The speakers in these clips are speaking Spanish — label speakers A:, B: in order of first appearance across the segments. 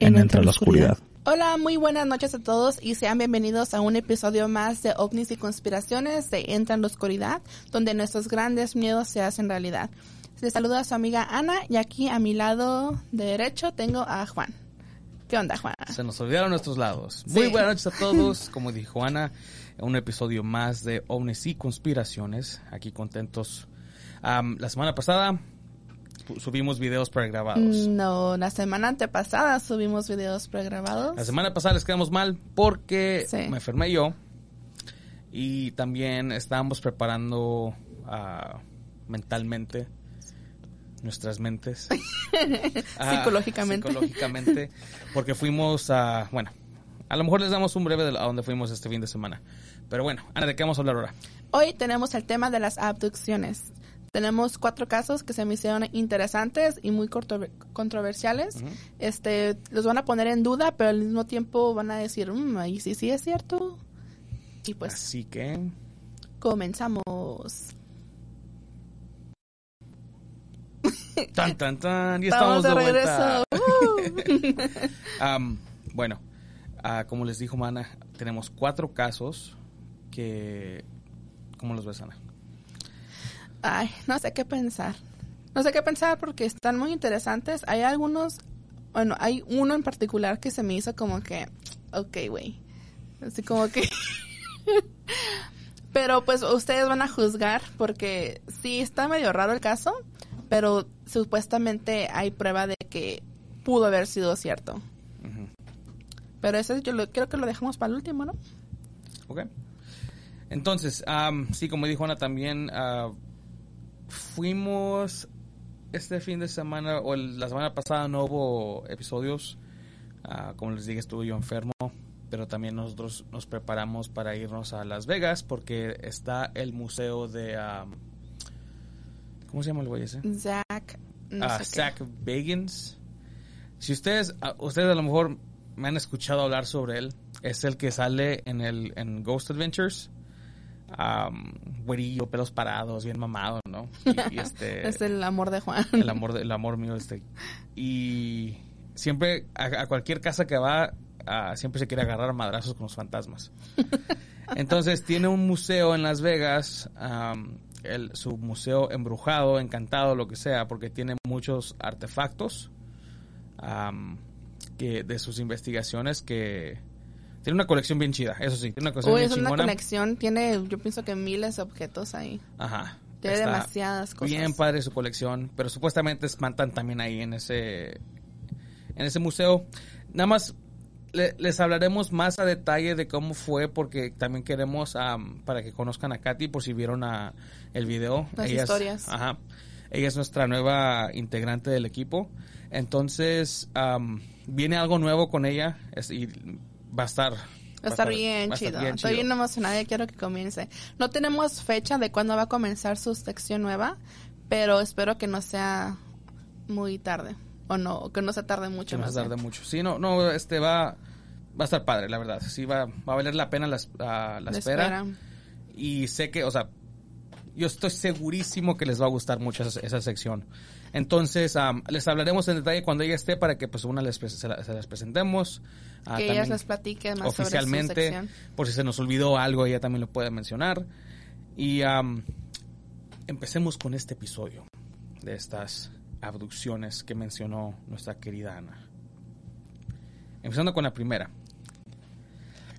A: En
B: en Entre la Oscuridad.
A: Hola, muy buenas noches a todos y sean bienvenidos a un episodio más de OVNIs y conspiraciones de Entra en la Oscuridad, donde nuestros grandes miedos se hacen realidad. Les saluda a su amiga Ana y aquí a mi lado derecho tengo a Juan. ¿Qué onda, Juan?
C: Se nos olvidaron nuestros lados.
A: Sí.
C: Muy buenas noches a todos. Como dijo Ana, un episodio más de ovnis y conspiraciones. Aquí contentos. La semana pasada subimos videos pregrabados.
A: No, la semana antepasada subimos videos pregrabados.
C: La semana pasada les quedamos mal porque
A: Sí.
C: me enfermé yo. Y también estábamos preparando ah, mentalmente nuestras mentes. Ah,
A: Psicológicamente.
C: psicológicamente. Porque fuimos a. Bueno, a lo mejor les damos un breve de a dónde fuimos este fin de semana. Pero bueno, Ana, ¿de qué vamos a hablar ahora?
A: Hoy tenemos el tema de las abducciones. Tenemos cuatro casos que se me hicieron interesantes y muy controversiales. Este, los van a poner en duda, pero al mismo tiempo van a decir, "Mm, ahí sí, sí es cierto. Y pues
C: Así que.
A: comenzamos.
C: Tan, tan, tan. Y estamos de, vuelta.
A: regreso. Uh.
C: Am, bueno, ah, como les dijo Mana, tenemos cuatro casos que... ¿Cómo los ves, Ana?
A: Ay, no sé qué pensar. No sé qué pensar porque están muy interesantes. Hay algunos, bueno, hay uno en particular que se me hizo como que, ok, güey. Así como que... pero pues ustedes van a juzgar porque sí está medio raro el caso, pero supuestamente hay prueba de que pudo haber sido cierto. Pero eso yo lo, creo que lo dejamos para el último, ¿no?
C: Ok. Entonces, am, sí, como dijo Ana también, ah, fuimos este fin de semana, o el- la semana pasada no hubo episodios. Ah, como les dije, estuve yo enfermo, pero también nosotros nos preparamos para irnos a Las Vegas porque está el museo de... am, ¿Cómo se llama el güey ese?
A: Zach, no
C: Ah,
A: qué.
C: Zach Bagans. Si ustedes, a- ustedes a lo mejor me han escuchado hablar sobre él, es el que sale en el en Ghost Adventures. Um, güerillo, pelos parados, bien mamado, ¿no? Y, y este,
A: Es el amor de Juan.
C: el amor, de- el amor mío, este. Y siempre, a, a cualquier casa que va, siempre se quiere agarrar madrazos con los fantasmas. Entonces, tiene un museo en Las Vegas, el, su museo embrujado, encantado, lo que sea, porque tiene muchos artefactos que, de sus investigaciones que... Tiene una colección bien chida, eso sí, tiene una colección
A: Uy,
C: bien
A: es una
C: chingona.
A: conexión, tiene, yo pienso que miles de objetos ahí.
C: Ajá.
A: Tiene
C: Está
A: demasiadas cosas.
C: Bien padre su colección, pero supuestamente espantan también ahí en ese en ese museo. Nada más le- les hablaremos más a detalle de cómo fue porque también queremos am, para que conozcan a Katy por si vieron a, el video.
A: Las
C: Ella es-
A: historias.
C: ajá. Ella es nuestra nueva integrante del equipo. Entonces, am, viene algo nuevo con ella es- y va a estar
A: Va a estar bien
C: va a estar
A: chido.
C: bien
A: Estoy
C: chido.
A: bien emocionada y quiero que comience. No tenemos fecha de cuándo va a comenzar su sección nueva, pero espero que no sea muy tarde. O no, que no se tarde mucho
C: que no se tarde
A: bien.
C: mucho. Sí, no, no, este va, va a estar padre, la verdad. Sí, va, va a valer la pena la, la
A: La
C: espera.
A: espera.
C: Y sé que, o sea, yo estoy segurísimo que les va a gustar mucho esa, esa sección. Entonces, am, les hablaremos en detalle cuando ella esté para que pues una les, se, la- se las presentemos. Ah,
A: que ellas les platiquen más sobre su
C: oficialmente,
A: sección.
C: por si se nos olvidó algo, ella también lo puede mencionar. Y empecemos con este episodio de estas abducciones que mencionó nuestra querida Ana. Empezando con la primera.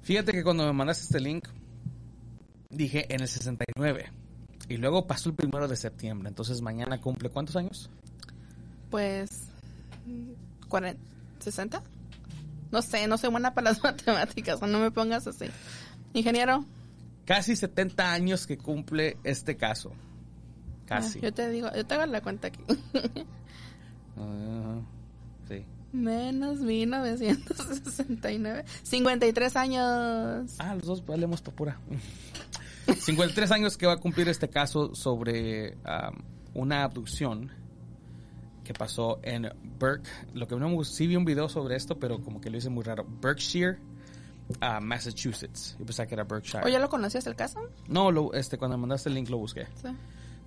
C: Fíjate que cuando me mandaste este link, dije en el 69. Y luego pasó el primero de septiembre. Entonces mañana cumple ¿cuántos años?
A: Pues. 40, ¿60? No sé, no soy buena para las matemáticas, no me pongas así. Ingeniero.
C: Casi 70 años que cumple este caso. Casi.
A: Ah, yo te digo, yo te hago la cuenta aquí.
C: Ah, sí.
A: Menos 1969. 53 años.
C: Ah, los dos valemos por pura. 53 años que va a cumplir este caso sobre um, una abducción que pasó en Berk. Lo que no me sí vi un video sobre esto, pero como que lo hice muy raro. Berkshire, uh, Massachusetts. Yo pensaba que era Berkshire.
A: ¿O ya lo conocías el caso?
C: No, lo, este, cuando mandaste el link lo busqué.
A: Sí.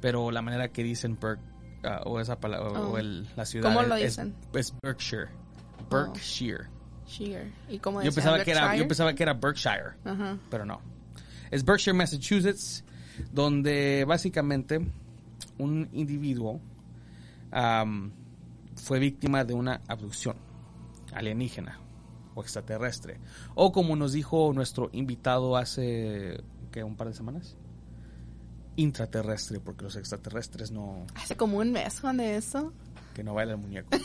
C: Pero la manera que dicen Berk, uh, o esa palabra, o
A: Oh.
C: el- la ciudad.
A: ¿Cómo lo dicen?
C: Es, Berkshire. Berkshire.
A: Sheer. ¿Y cómo
C: Yo
A: decían?
C: pensaba, que era, yo
A: Berkshire?
C: pensaba que era Berkshire
A: Ajá.
C: pero no. Es Berkshire, Massachusetts, donde básicamente un individuo am, fue víctima de una abducción alienígena o extraterrestre. O como nos dijo nuestro invitado hace ¿qué, un par de semanas, intraterrestre, porque los extraterrestres no,
A: Hace como un mes con eso.
C: que no baila el muñeco.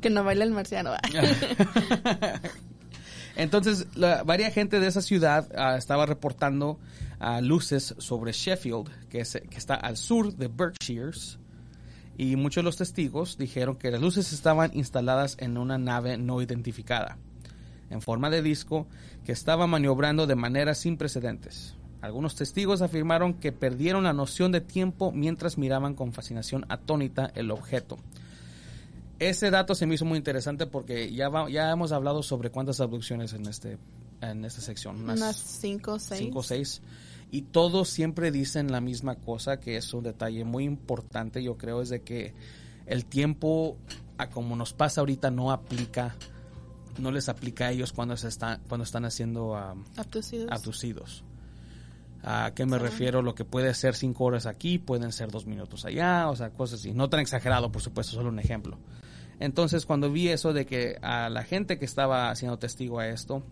A: Que no baila el marciano.
C: Entonces, la, varias gente de esa ciudad ah, estaba reportando ah, luces sobre Sheffield, que, es- que está al sur de Berkshires. Y muchos de los testigos dijeron que las luces estaban instaladas en una nave no identificada, en forma de disco, que estaba maniobrando de manera sin precedentes. Algunos testigos afirmaron que perdieron la noción de tiempo mientras miraban con fascinación atónita el objeto. Ese dato se me hizo muy interesante porque ya, va- ya hemos hablado sobre cuántas abducciones en, este, en esta sección. Unas
A: Unas 5 o 6.
C: Y todos siempre dicen la misma cosa, que es un detalle muy importante, yo creo, es de que el tiempo, a como nos pasa ahorita, no aplica, no les aplica a ellos cuando, se están, cuando están haciendo um,
A: Abducidos.
C: abducidos. ¿A qué me refiero? Lo que puede ser cinco horas aquí, pueden ser dos minutos allá, o sea, cosas así. No tan exagerado, por supuesto, solo un ejemplo. Entonces, cuando vi eso de que a la gente que estaba siendo testigo a esto,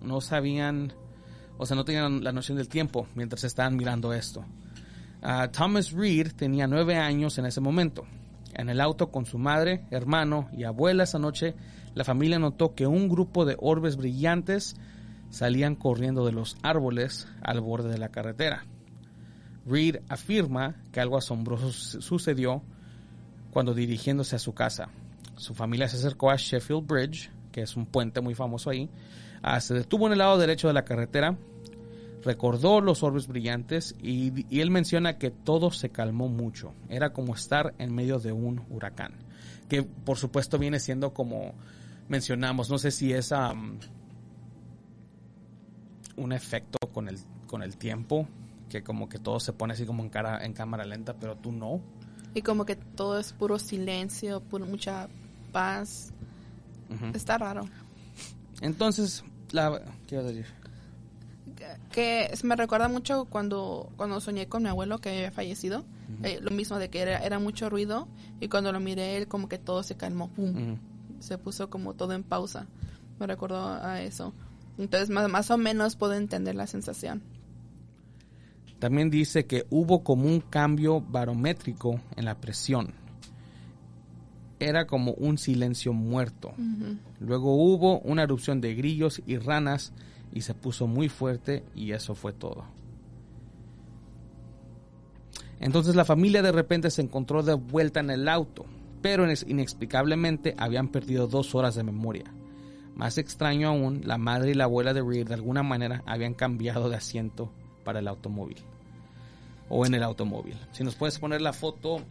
C: no sabían, o sea, no tenían la noción del tiempo mientras estaban mirando esto. Ah, Thomas Reed tenía nueve años en ese momento. En el auto con su madre, hermano y abuela esa noche, la familia notó que un grupo de orbes brillantes salían corriendo de los árboles al borde de la carretera. Reed afirma que algo asombroso su- sucedió cuando dirigiéndose a su casa. Su familia se acercó a Sheffield Bridge, que es un puente muy famoso ahí. Ah, se detuvo en el lado derecho de la carretera, recordó los orbes brillantes y, y él menciona que todo se calmó mucho. Era como estar en medio de un huracán. Que por supuesto viene siendo como mencionamos, no sé si es am, un efecto con el, con el tiempo, que como que todo se pone así como en, cara, en cámara lenta, pero tú no.
A: Y como que todo es puro silencio, puro, mucha paz. Está raro.
C: Entonces, la... ¿Qué ibas a decir?
A: Que me recuerda mucho cuando, cuando soñé con mi abuelo que había fallecido. Eh, lo mismo de que era, era mucho ruido y cuando lo miré él como que todo se calmó. Se puso como todo en pausa. Me recordó a eso. Entonces más, más o menos puedo entender la sensación.
C: También dice que hubo como un cambio barométrico en la presión. Era como un silencio muerto. Luego hubo una erupción de grillos y ranas y se puso muy fuerte y eso fue todo. Entonces la familia de repente se encontró de vuelta en el auto, pero inex- inexplicablemente habían perdido dos horas de memoria. Más extraño aún, la madre y la abuela de Reed de alguna manera habían cambiado de asiento para el automóvil. O en el automóvil. Si nos puedes poner la foto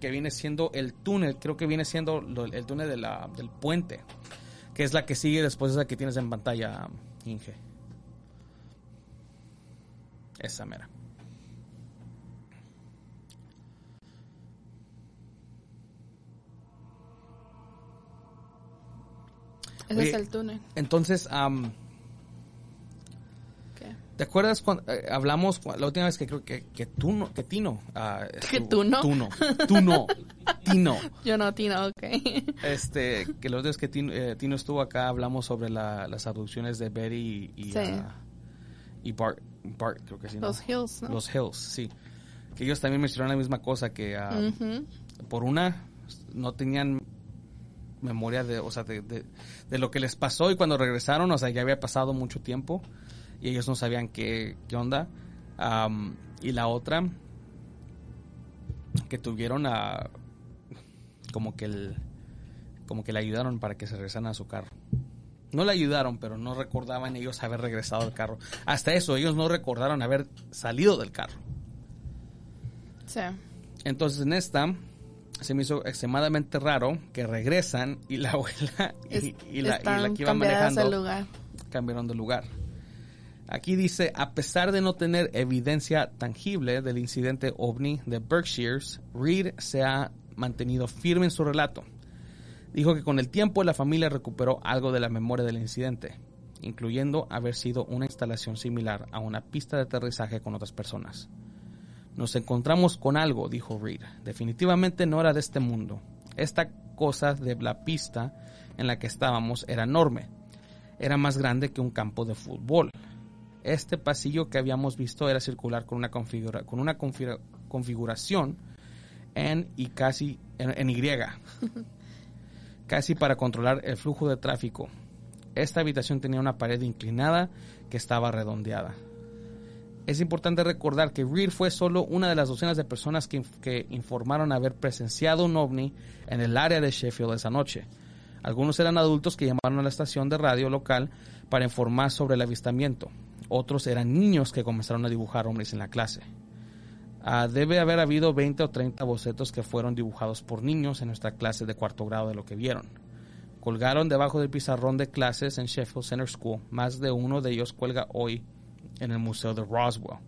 C: que viene siendo el túnel, creo que viene siendo el túnel del puente, que es la que sigue después de esa que tienes en pantalla, Inge. Esa mera.
A: Ese
C: Oye,
A: es el túnel.
C: Entonces,
A: ¿Qué?
C: ¿Te acuerdas cuando eh, hablamos la última vez que creo que, que tú no, que Tino? ah,
A: ¿Que tú no?
C: Tú no. Tú no. Tino.
A: Yo no, Tina, ok.
C: Este, que los días que Tino, eh, Tino estuvo acá hablamos sobre la- las abducciones de Betty y, y,
A: Sí.
C: ah, y Bart, Bart, creo que sí. ¿no?
A: Los Hills, ¿no?
C: Los Hills, sí. Que ellos también mencionaron la misma cosa, que
A: Ujú.
C: por una no tenían memoria de, o sea, de, de- de lo que les pasó y cuando regresaron, o sea, ya había pasado mucho tiempo y ellos no sabían qué, qué onda. Y la otra, que tuvieron a, como que el, como que le ayudaron para que se regresaran a su carro. No le ayudaron, pero no recordaban ellos haber regresado al carro. Hasta eso, ellos no recordaron haber salido del carro.
A: Sí.
C: Entonces en esta se me hizo extremadamente raro que regresan y la abuela y,
A: Es-
C: y la, y la
A: están
C: que iba manejando
A: lugar.
C: cambiaron de lugar. Aquí dice, a pesar de no tener evidencia tangible del incidente ovni de Berkshires, Reed se ha mantenido firme en su relato. Dijo que con el tiempo la familia recuperó algo de la memoria del incidente, incluyendo haber sido una instalación similar a una pista de aterrizaje con otras personas. Nos encontramos con algo, dijo Reed. Definitivamente no era de este mundo. Esta cosa de la pista en la que estábamos era enorme. Era más grande que un campo de fútbol. Este pasillo que habíamos visto era circular con una, configura- con una configura- configuración en y casi en, en Y, casi para controlar el flujo de tráfico. Esta habitación tenía una pared inclinada que estaba redondeada. Es importante recordar que Reed fue solo una de las docenas de personas que, que informaron haber presenciado un ovni en el área de Sheffield esa noche. Algunos eran adultos que llamaron a la estación de radio local para informar sobre el avistamiento. Otros eran niños que comenzaron a dibujar ovnis en la clase. Ah, debe haber habido 20 o 30 bocetos que fueron dibujados por niños en nuestra clase de cuarto grado de lo que vieron. Colgaron debajo del pizarrón de clases en Sheffield Center School. Más de uno de ellos cuelga hoy en el Museo de Roswell.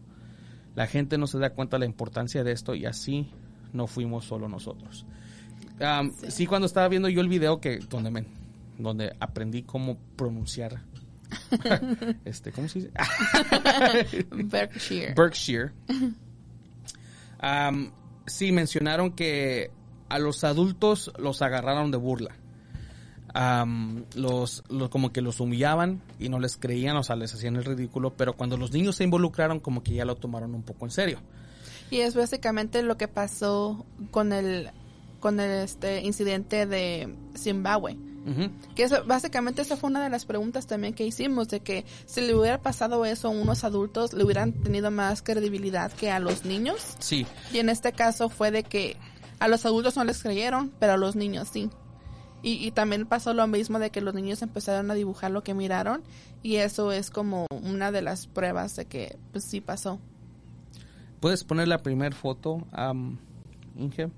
C: La gente no se da cuenta de la importancia de esto y así no fuimos solo nosotros. Am, sí. cuando estaba viendo yo el video que donde me, donde aprendí cómo pronunciar este, ¿cómo se dice?
A: Berkshire.
C: Berkshire. Sí, mencionaron que a los adultos los agarraron de burla. Los, los- como que los humillaban y no les creían, o sea, les hacían el ridículo, pero cuando los niños se involucraron, como que ya lo tomaron un poco en serio.
A: Y es básicamente lo que pasó con el con el este incidente de Zimbabue. Que eso, básicamente esa fue una de las preguntas también que hicimos, de que si le hubiera pasado eso a unos adultos, le hubieran tenido más credibilidad que a los niños.
C: Sí,
A: Y en este caso fue de que a los adultos no les creyeron, pero a los niños sí. Y, y también pasó lo mismo de que los niños empezaron a dibujar lo que miraron y eso es como una de las pruebas de que pues sí pasó.
C: ¿puedes poner la primera foto, am, Inge?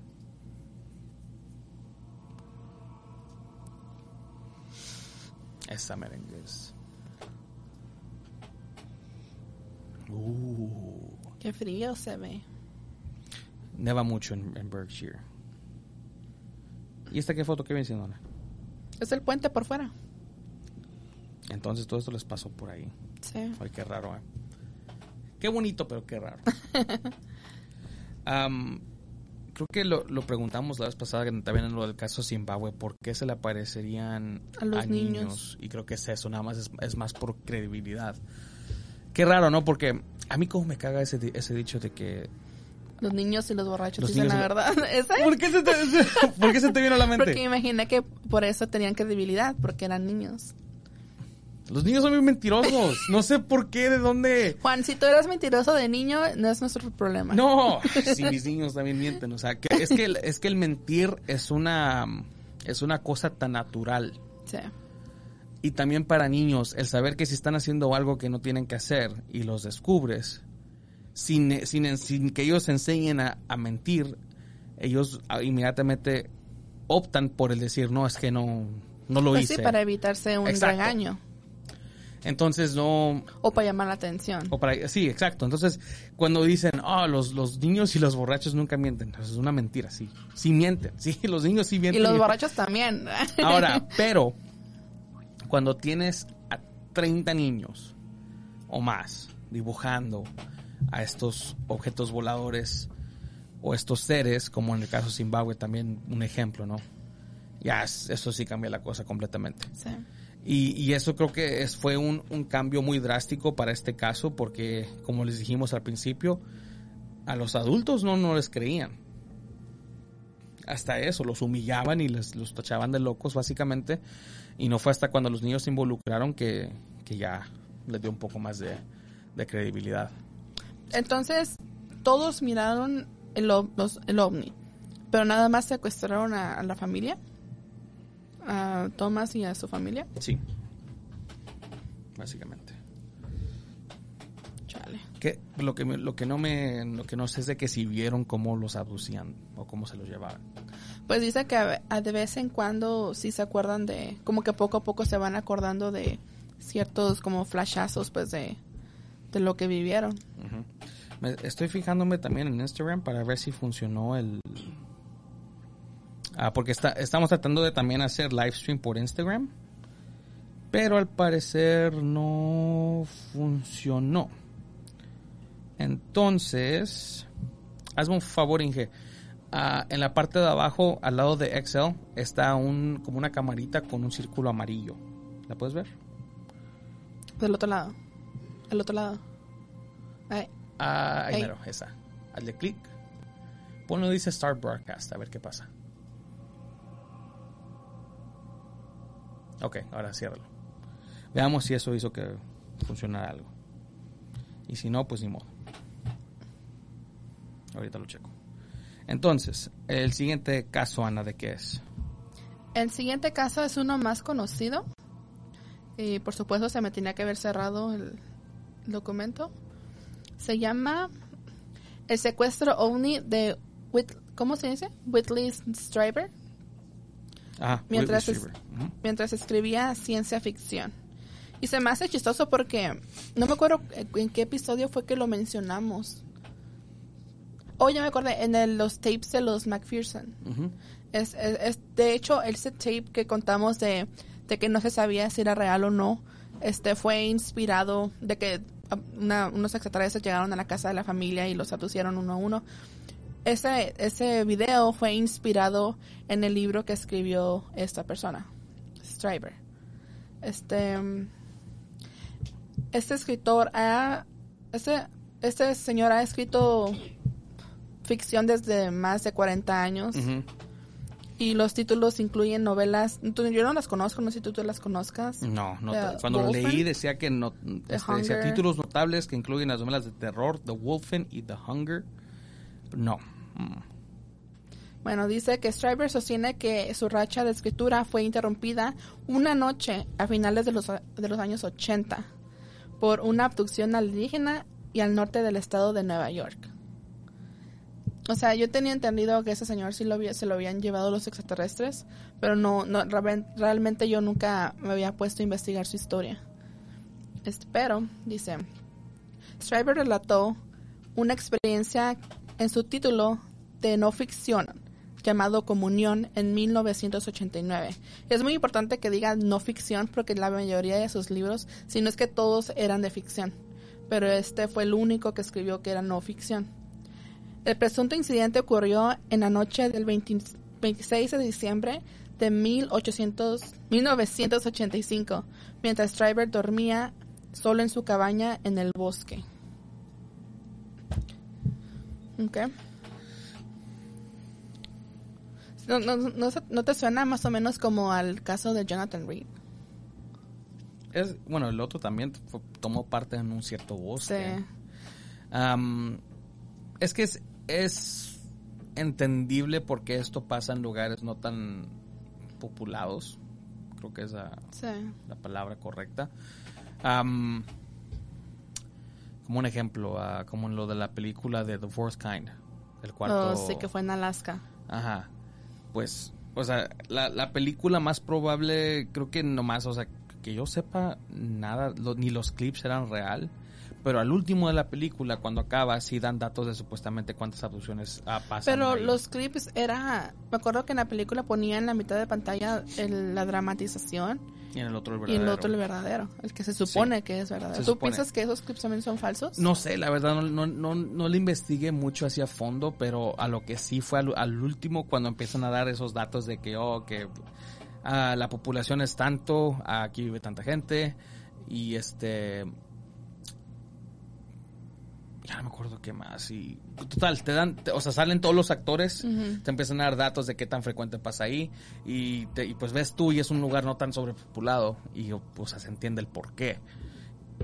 C: Esa merengues. Uh.
A: Qué frío se ve.
C: Neva mucho en, en Berkshire. ¿Y esta qué foto que viene siendo? Ana?
A: Es el puente por fuera.
C: Entonces todo esto les pasó por ahí.
A: Sí.
C: Ay, qué raro, ¿eh? Qué bonito, pero qué raro. Am, creo que lo, lo preguntamos la vez pasada también en lo del caso Zimbabue, ¿por qué se le aparecerían
A: A los niños.
C: Y creo que es eso, nada más es, es más por credibilidad. Qué raro, ¿no? Porque a mí como me caga ese, ese dicho de que...
A: Los niños y los borrachos
C: Los
A: dicen la verdad. ¿Esa?
C: ¿Por qué se te, ¿por qué se te vino a la mente?
A: Porque imaginé que por eso tenían credibilidad, porque eran niños.
C: Los niños son muy mentirosos. No sé por qué, de dónde...
A: Juan, si tú eras mentiroso de niño, no es nuestro problema.
C: No, si mis niños también mienten, o sea, que es que el, es que el mentir es una es una cosa tan natural
A: Sí.
C: y también para niños el saber que si están haciendo algo que no tienen que hacer y los descubres sin sin, sin que ellos enseñen a, a mentir, ellos inmediatamente optan por el decir no es que no no lo
A: Pues
C: hice.
A: sí, para evitarse un
C: Exacto.
A: regaño.
C: Entonces no
A: O para llamar la atención.
C: O para, sí, exacto. Entonces, cuando dicen, ah, los, los niños y los borrachos nunca mienten, pues es una mentira, sí. Sí mienten, sí, los niños sí
A: Y
C: mienten.
A: los borrachos también.
C: Ahora, pero, cuando tienes a 30 niños o más dibujando a estos objetos voladores o estos seres, como en el caso de Zimbabue también un ejemplo, ¿no? Ya, es- eso sí cambia la cosa completamente.
A: Sí.
C: Y, eso creo que es, fue un, cambio muy drástico para este caso porque, como les dijimos al principio, a los adultos no, no les creían. Hasta eso, los humillaban y les, los tachaban de locos básicamente. Y no fue hasta cuando los niños se involucraron que, que ya les dio un poco más de, de credibilidad.
A: Entonces, todos miraron el, los- el ovni, pero nada más secuestraron a, a la familia, a Thomas y a su familia.
C: Sí. Básicamente.
A: Chale.
C: Que, lo, que me- lo, que no me, lo que no sé es de que si vieron cómo los abducían o cómo se los llevaban.
A: Pues dice que a, a de vez en cuando sí se acuerdan de, como que poco a poco se van acordando de ciertos como flashazos pues de, de lo que vivieron.
C: Me- estoy fijándome también en Instagram para ver si funcionó el... Ah, porque está, estamos tratando de también hacer live stream por Instagram. Pero al parecer no funcionó. Entonces, hazme un favor, Inge. Ah, en la parte de abajo, al lado de Excel, está un, como una camarita con un círculo amarillo. ¿La puedes ver?
A: Del otro lado. El otro lado. Ay,
C: Ah, ahí
A: Ahí.
C: mero, esa. Hazle clic. Ponlo dice Start Broadcast, a ver qué pasa. Ok, ahora ciérralo. Veamos si eso hizo que funcionara algo. Y si no, pues ni modo. Ahorita lo checo. Entonces, el siguiente caso, Ana, ¿de qué es?
A: El siguiente caso es uno más conocido. Y por supuesto se me tenía que haber cerrado el documento. Se llama El secuestro ovni de Whit- ¿cómo se dice? Whitley Strieber
C: Ah,
A: Mientras es- mientras escribía ciencia ficción. Y se me hace chistoso porque no me acuerdo en qué episodio fue que lo mencionamos. Oh, ya me acordé, en el- los tapes de los McPherson. Es, es- de hecho, ese tape que contamos de, de que no se sabía si era real o no, este fue inspirado de que ah, una- unos extraterrestres llegaron a la casa de la familia y los abducieron uno a uno. Ese, ese video fue inspirado en el libro que escribió esta persona, Stryber. Este, este escritor ha, este, este señor ha escrito ficción desde más de 40 años. Y los títulos incluyen novelas. Yo no las conozco, no sé si tú, tú las conozcas.
C: No, no.
A: The
C: cuando lo
A: Wolfen.
C: leí decía que no, este, decía títulos notables que incluyen las novelas de terror, The Wolfen y The Hunger. No.
A: Bueno, dice que Stryber sostiene que su racha de escritura fue interrumpida una noche a finales de los, de los años 80 por una abducción alienígena y al norte del estado de Nueva York. O sea, yo tenía entendido que ese señor sí lo había- se lo habían llevado los extraterrestres, pero no, no realmente, yo nunca me había puesto a investigar su historia. Este, pero, dice, Stryber relató una experiencia en su título de no ficción llamado Comunión en 1989. Es muy importante que diga no ficción porque la mayoría de sus libros, si no es que todos eran de ficción, pero este fue el único que escribió que era no ficción. El presunto incidente ocurrió en la noche del 20 26 de diciembre de 1800 1985, mientras Stryber dormía solo en su cabaña en el bosque. Okay. No, no, no, ¿No te suena más o menos como al caso de Jonathan Reed?
C: Es, bueno, el otro también fue- tomó parte en un cierto bosque.
A: Sí.
C: Am, es que es, es entendible porque esto pasa en lugares no tan populados. Creo que es la,
A: Sí.
C: la palabra correcta. Am, como un ejemplo, ah, como en lo de la película de The Fourth Kind. El cuarto.
A: Oh, sí, que fue en Alaska.
C: Ajá. Pues, o sea, la, la película más probable, creo que nomás, o sea, que yo sepa, nada, lo- ni los clips eran real. Pero al último de la película, cuando acaba, sí dan datos de supuestamente cuántas abducciones ah, pasan.
A: Pero
C: ahí.
A: los clips era... Me acuerdo que en la película ponía en la mitad de pantalla el- la dramatización
C: Y en el otro el
A: y
C: verdadero.
A: el otro el verdadero, el que se supone
C: Sí.
A: que es verdadero. ¿Tú
C: supone.
A: piensas que esos clips también son falsos?
C: No sé, la verdad no, no, no, no le investigué mucho hacia fondo, pero a lo que sí fue al, al último cuando empiezan a dar esos datos de que, oh, que ah, la población es tanto, aquí vive tanta gente, y este... Ya no me acuerdo qué más, y total, te dan, te- o sea, salen todos los actores, te empiezan a dar datos de qué tan frecuente pasa ahí, y, te- y pues ves tú y es un lugar no tan sobrepopulado, y pues se entiende el por qué.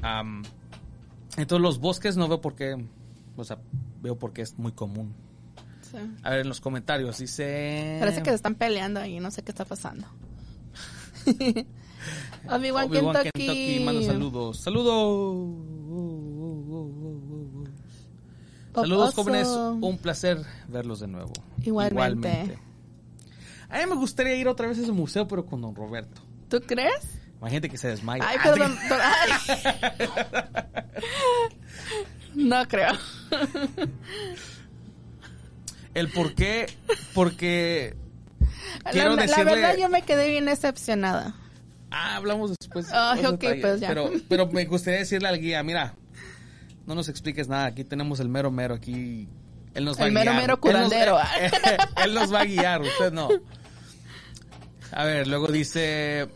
C: Am, entonces los bosques no veo por qué, o sea, veo por qué es muy común.
A: Sí.
C: A ver, en los comentarios dice...
A: Parece que se están peleando ahí, no sé qué está pasando. Obi-Wan
C: Obi-Wan
A: Kentucky.
C: Kentucky manda saludos. Saludos. Saludos jóvenes, un placer verlos de nuevo.
A: Igualmente.
C: A mí me gustaría ir otra vez a ese museo, pero con don Roberto.
A: ¿Tú crees?
C: Imagínate que se desmaya.
A: Ay,
C: Ah,
A: perdón. ay. No creo.
C: El por qué, porque
A: La,
C: quiero
A: la
C: decirle...
A: verdad yo me quedé bien decepcionada.
C: Ah, hablamos después.
A: Ay,
C: más
A: ok,
C: detalles.
A: pues ya.
C: Pero, pero me gustaría decirle al guía, mira, no nos expliques nada, aquí tenemos el mero mero, aquí él nos va
A: El
C: a
A: mero
C: guiar.
A: mero
C: Él nos-
A: curandero.
C: Él nos, va a guiar, usted no. A ver, luego dice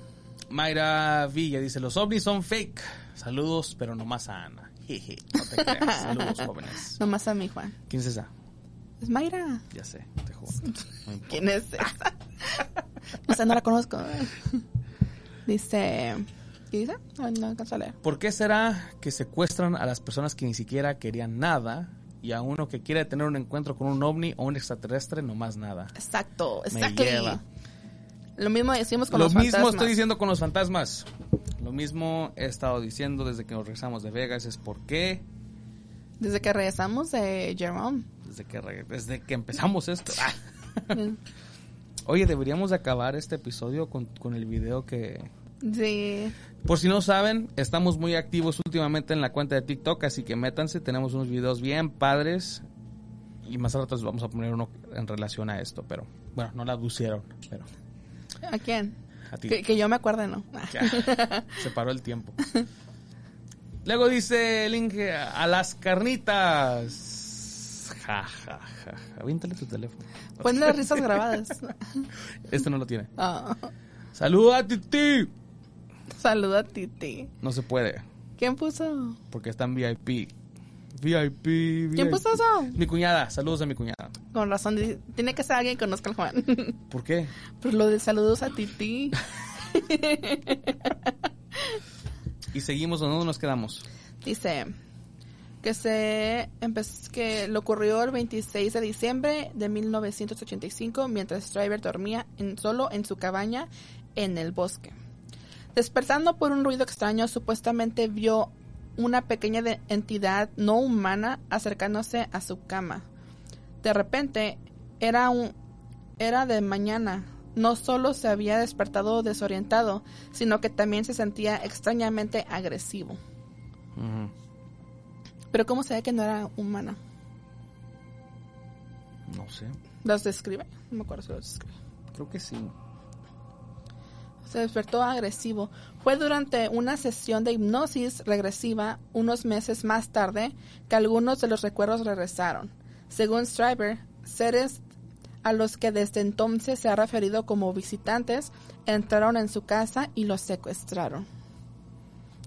C: Mayra Villa, dice, los ovnis son fake. Saludos, pero nomás a Ana. Jeje, no te creas. Saludos, jóvenes.
A: Nomás a mí, Juan.
C: ¿Quién es esa?
A: Es Mayra.
C: Ya sé, te juro. No.
A: ¿Quién es esa? No sé, no la conozco. Dice... ¿Qué dice? Ay, no alcanzo a leer.
C: ¿Por qué será que secuestran a las personas que ni siquiera querían nada y a uno que quiere tener un encuentro con un ovni o un extraterrestre no más nada?
A: Exacto,
C: Me lleva.
A: Lo mismo decimos con
C: Lo
A: los
C: mismo
A: fantasmas.
C: estoy diciendo con los fantasmas. Lo mismo he estado diciendo desde que nos regresamos de Vegas es por qué
A: Desde que regresamos de Jerome.
C: desde que desde que empezamos esto. Oye, deberíamos de acabar este episodio con, con el video que
A: Sí.
C: Por si no saben, estamos muy activos últimamente en la cuenta de TikTok, así que métanse, tenemos unos videos bien padres y más rato les vamos a poner uno en relación a esto, pero bueno, no la aducieron, pero
A: ¿A quién?
C: a ti
A: Que, que yo me acuerde, ¿no?
C: ya, se paró el tiempo. Luego dice el Inge, a las carnitas. Ja, ja, ja, ja. Aviéntale tu teléfono.
A: Pon las risas grabadas.
C: Este no lo tiene.
A: Ah,
C: Saluda a Titi.
A: saluda a Titi.
C: No se puede,
A: ¿Quién puso?
C: porque está en VIP. VIP, VIP.
A: ¿Quién puso eso?
C: Mi cuñada, saludos a mi cuñada.
A: Con razón, tiene que ser alguien que conozca al Juan.
C: ¿Por qué?
A: Pues lo de saludos a Titi.
C: Y seguimos, ¿dónde nos quedamos?
A: Dice que se empezó, que lo ocurrió el 26 de diciembre de 1985 mientras Driver dormía en, solo en su cabaña en el bosque. Despertando por un ruido extraño, supuestamente vio una pequeña entidad no humana acercándose a su cama. De repente, era un era de mañana. No solo se había despertado desorientado, sino que también se sentía extrañamente agresivo. Pero ¿cómo se ve que no era humana?
C: No sé,
A: ¿Los describe? No me acuerdo si los describe.
C: creo que sí.
A: Se despertó agresivo. Fue durante una sesión de hipnosis regresiva unos meses más tarde que algunos de los recuerdos regresaron. Según Stryber, seres a los que desde entonces se ha referido como visitantes entraron en su casa y los secuestraron.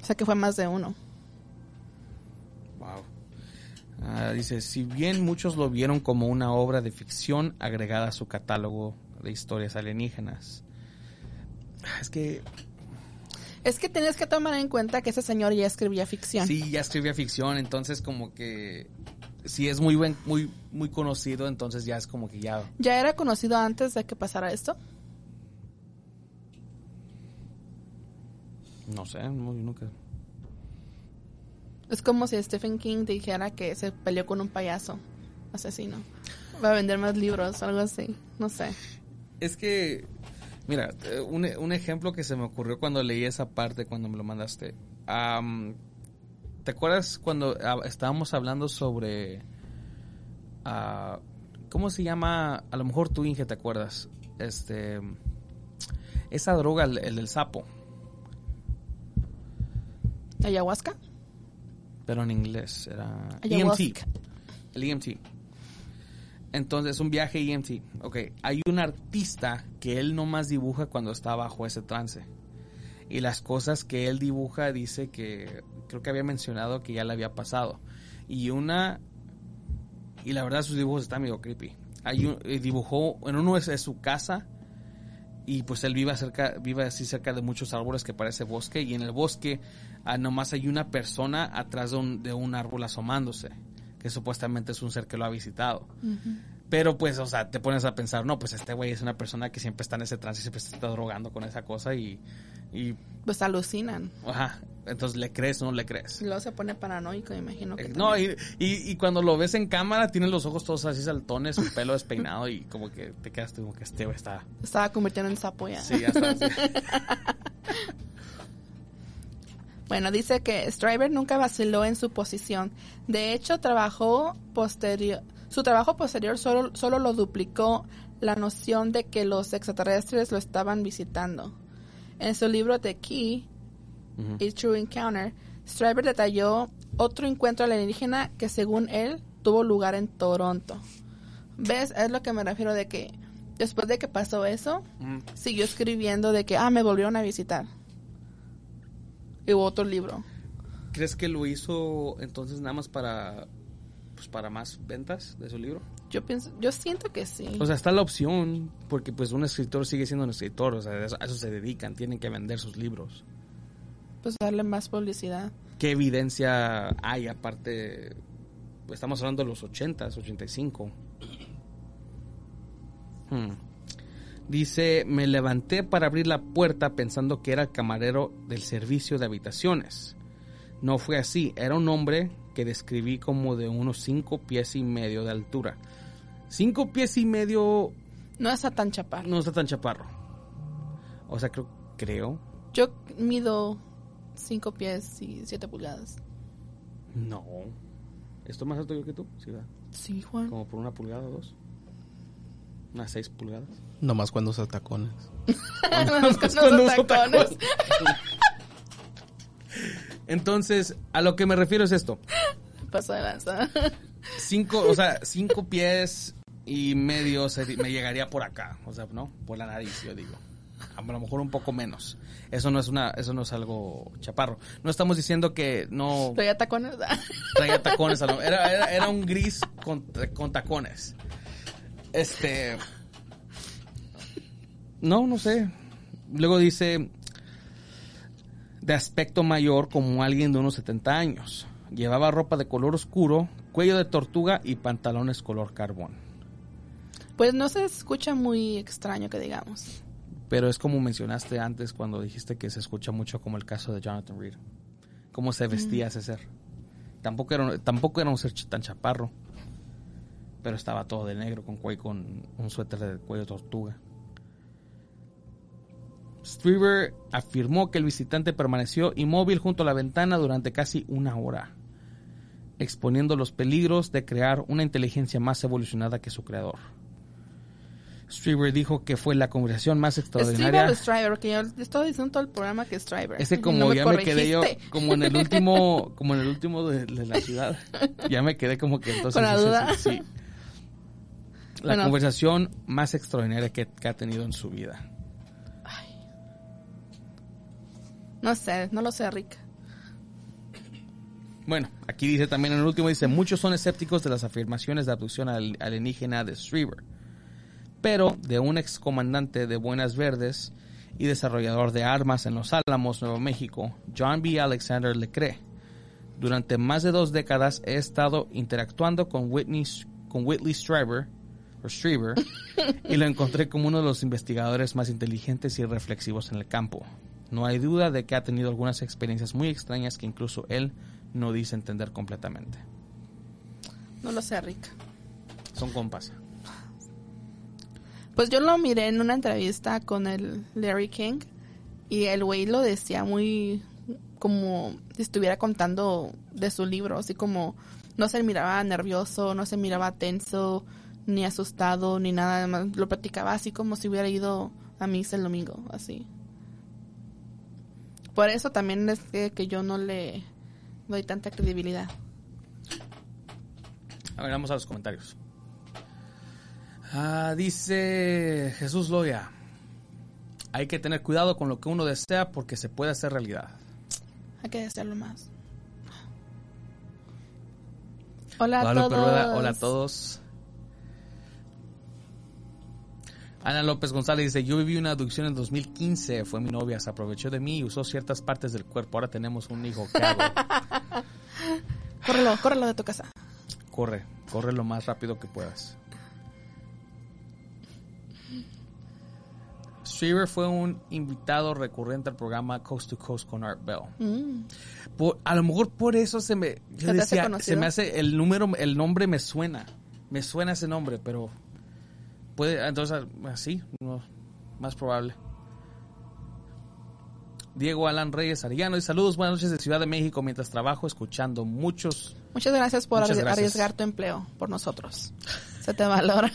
A: O sea que fue más de uno.
C: Wow. Ah, dice, si bien muchos lo vieron como una obra de ficción agregada a su catálogo de historias alienígenas. Es que
A: Es que tienes que tomar en cuenta que ese señor ya escribía ficción.
C: sí, ya escribía ficción, entonces como que si es muy buen, muy, muy conocido, entonces ya es como que ya.
A: ¿Ya era conocido antes de que pasara esto?
C: No sé, no, yo nunca.
A: Es como si Stephen King dijera que se peleó con un payaso asesino. Va a vender más libros, algo así. No sé.
C: Es que, mira, eh, un, un ejemplo que se me ocurrió cuando leí esa parte, cuando me lo mandaste. Am, ¿Te acuerdas cuando estábamos hablando sobre... ah, ¿Cómo se llama? A lo mejor tú, Inge, te acuerdas. Este... Esa droga, el, el del sapo.
A: Ayahuasca.
C: pero en inglés era
A: Ayahuasca.
C: EMT. El EMT. Entonces, un viaje EMT. Ok, hay un artista que él nomás dibuja cuando está bajo ese trance. Y las cosas que él dibuja dice que creo que había mencionado que ya le había pasado. Y una y la verdad sus dibujos están medio creepy. Hay eh, dibujó en uno es, es su casa y pues él vive cerca vive así cerca de muchos árboles que parece bosque y en el bosque ah, nomás hay una persona atrás de de un árbol asomándose que supuestamente es un ser que lo ha visitado. Pero pues, o sea, te pones a pensar, no, pues este güey es una persona que siempre está en ese trance y siempre se está drogando con esa cosa y, y
A: Pues alucinan.
C: ajá, entonces le crees o no le crees.
A: Y luego se pone paranoico, me imagino que
C: Eh, No, y, y, y cuando lo ves en cámara, tiene los ojos todos así saltones, su pelo despeinado y como que te quedas como que este güey está...
A: Estaba convirtiendo en sapo ya.
C: Sí, ya está.
A: Bueno, dice que Stryber nunca vaciló en su posición. De hecho, trabajó posterior, su trabajo posterior solo, solo lo duplicó la noción de que los extraterrestres lo estaban visitando. En su libro The Key. A True Encounter, Stryber detalló otro encuentro alienígena que según él tuvo lugar en Toronto. ¿Ves? Es lo que me refiero de que después de que pasó eso,
C: Mm.
A: siguió escribiendo de que, ah, me volvieron a visitar. Y hubo otro libro.
C: ¿Crees que lo hizo entonces nada más para pues para más ventas de su libro?
A: Yo pienso, yo siento que sí.
C: O sea, está la opción, porque pues un escritor sigue siendo un escritor, o sea, a eso, a eso se dedican, tienen que vender sus libros.
A: pues darle más publicidad.
C: ¿Qué evidencia hay aparte? Pues estamos hablando de los 80s, 85. Hmm. Dice, me levanté para abrir la puerta pensando que era el camarero del servicio de habitaciones. No fue así, era un hombre que describí como de unos cinco pies y medio de altura. Cinco pies y medio
A: No está tan chaparro.
C: no está tan chaparro. O sea, creo, creo.
A: Yo mido 5 pies y 7 pulgadas.
C: No. ¿Esto más alto yo que tú? Sí, ¿verdad?
A: Sí, Juan.
C: Como por una pulgada o dos. Unas seis pulgadas.
D: Nomás cuando usa tacones.
A: Con
C: Cuando uso
A: tacones.
C: Entonces, a lo que me refiero es esto.
A: Paso de lanza.
C: Cinco, o sea, cinco pies y medio me llegaría por acá. O sea, ¿no? Por la nariz, yo digo. A lo mejor un poco menos. Eso no es una, eso no es algo chaparro. No estamos diciendo que no
A: ya tacones.
C: traía tacones. Era, era, era un gris con, con tacones. Este. No, no sé. Luego dice. De aspecto mayor, como alguien de unos 70 años. Llevaba ropa de color oscuro, cuello de tortuga y pantalones color carbón.
A: Pues no se escucha muy extraño que digamos.
C: Pero es como mencionaste antes cuando dijiste que se escucha mucho como el caso de Jonathan Reed. Cómo se vestía ese ser. Tampoco era, un- tampoco era un ser tan chaparro. Pero estaba todo de negro con cuello, con un suéter de cuello de tortuga. Strieber afirmó que el visitante permaneció inmóvil junto a la ventana durante casi una hora, exponiendo los peligros de crear una inteligencia más evolucionada que su creador. Strieber dijo que fue la conversación más
A: Striver
C: extraordinaria.
A: o Striver, porque yo le estaba diciendo todo el programa que es Striver.
C: Es que como
A: no
C: ya me quedé yo, como en el último, como en el último de, de la ciudad, ya me quedé como que entonces
A: Con la duda.
C: sí. La
A: Bueno.
C: conversación más extraordinaria que, que ha tenido en su vida.
A: No sé, no lo sé, Rick.
C: Bueno, aquí dice también en el último, dice, muchos son escépticos de las afirmaciones de abducción al- alienígena de Strieber, pero de un excomandante de Buenas Verdes y desarrollador de armas en Los Álamos, Nuevo México, John B. Alexander le cree. Durante más de dos décadas he estado interactuando con Whitney, con Whitley Strieber, o Strieber, y lo encontré como uno de los investigadores más inteligentes y reflexivos en el campo. No hay duda de que ha tenido algunas experiencias muy extrañas que incluso él no dice entender completamente.
A: No lo sé, Rick.
C: Son compas.
A: Pues yo lo miré en una entrevista con el Larry King y el güey lo decía muy como si estuviera contando de su libro, así como no se miraba nervioso, no se miraba tenso, ni asustado, ni nada, lo platicaba así como si hubiera ido a misa el domingo, así. Por eso también es que, que yo no le doy tanta credibilidad.
C: A ver, vamos a los comentarios. Ah, dice Jesús Loya. Hay que tener cuidado con lo que uno desea porque se puede hacer realidad.
A: Hay que desearlo más. Hola a todos.
C: Hola a todos. Ana López González dice, yo viví una adopción en 2015, fue mi novia, se aprovechó de mí y usó ciertas partes del cuerpo, ahora tenemos un hijo, ¿qué hago?
A: Córrelo, córrelo de tu casa.
C: corre, corre lo más rápido que puedas. Streamer fue un invitado recurrente al programa Coast to Coast con Art Bell.
A: Mm.
C: Por- a lo mejor por eso se me, yo
A: ¿Se te hace
C: decía, se me hace el número, el nombre me suena, me suena ese nombre, pero puede, entonces así, no, más probable. Diego Alan Reyes Arellano y saludos, buenas noches de Ciudad de México mientras trabajo escuchando muchos.
A: Muchas gracias por
C: Muchas
A: arri-
C: gracias.
A: arriesgar tu empleo por nosotros. Se te valora.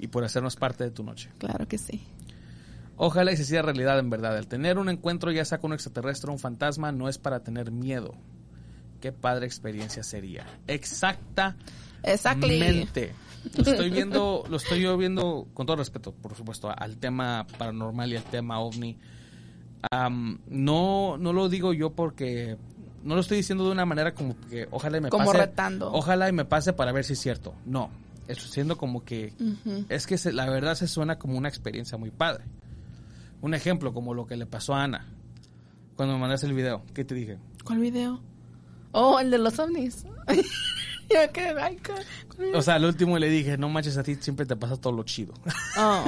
C: y por hacernos parte de tu noche.
A: claro que sí.
C: Ojalá y se hiciera realidad en verdad. El tener un encuentro ya sea con un extraterrestre o un fantasma no es para tener miedo. Qué padre experiencia sería. Exactamente.
A: Exactly.
C: Lo estoy viendo, lo estoy yo viendo con todo respeto, por supuesto, al tema paranormal y al tema ovni. Am, no, no lo digo yo porque no lo estoy diciendo de una manera como que ojalá y me
A: Como
C: pase.
A: retando.
C: Ojalá y me pase para ver si es cierto. No, estoy siendo como que es que se- la verdad se suena como una experiencia muy padre. Un ejemplo como lo que le pasó a Ana cuando me mandaste el video. ¿Qué te dije?
A: ¿Cuál video? Oh, el de los ovnis.
C: O sea, al último le dije, no manches, a ti siempre te pasa todo lo chido.
A: Oh,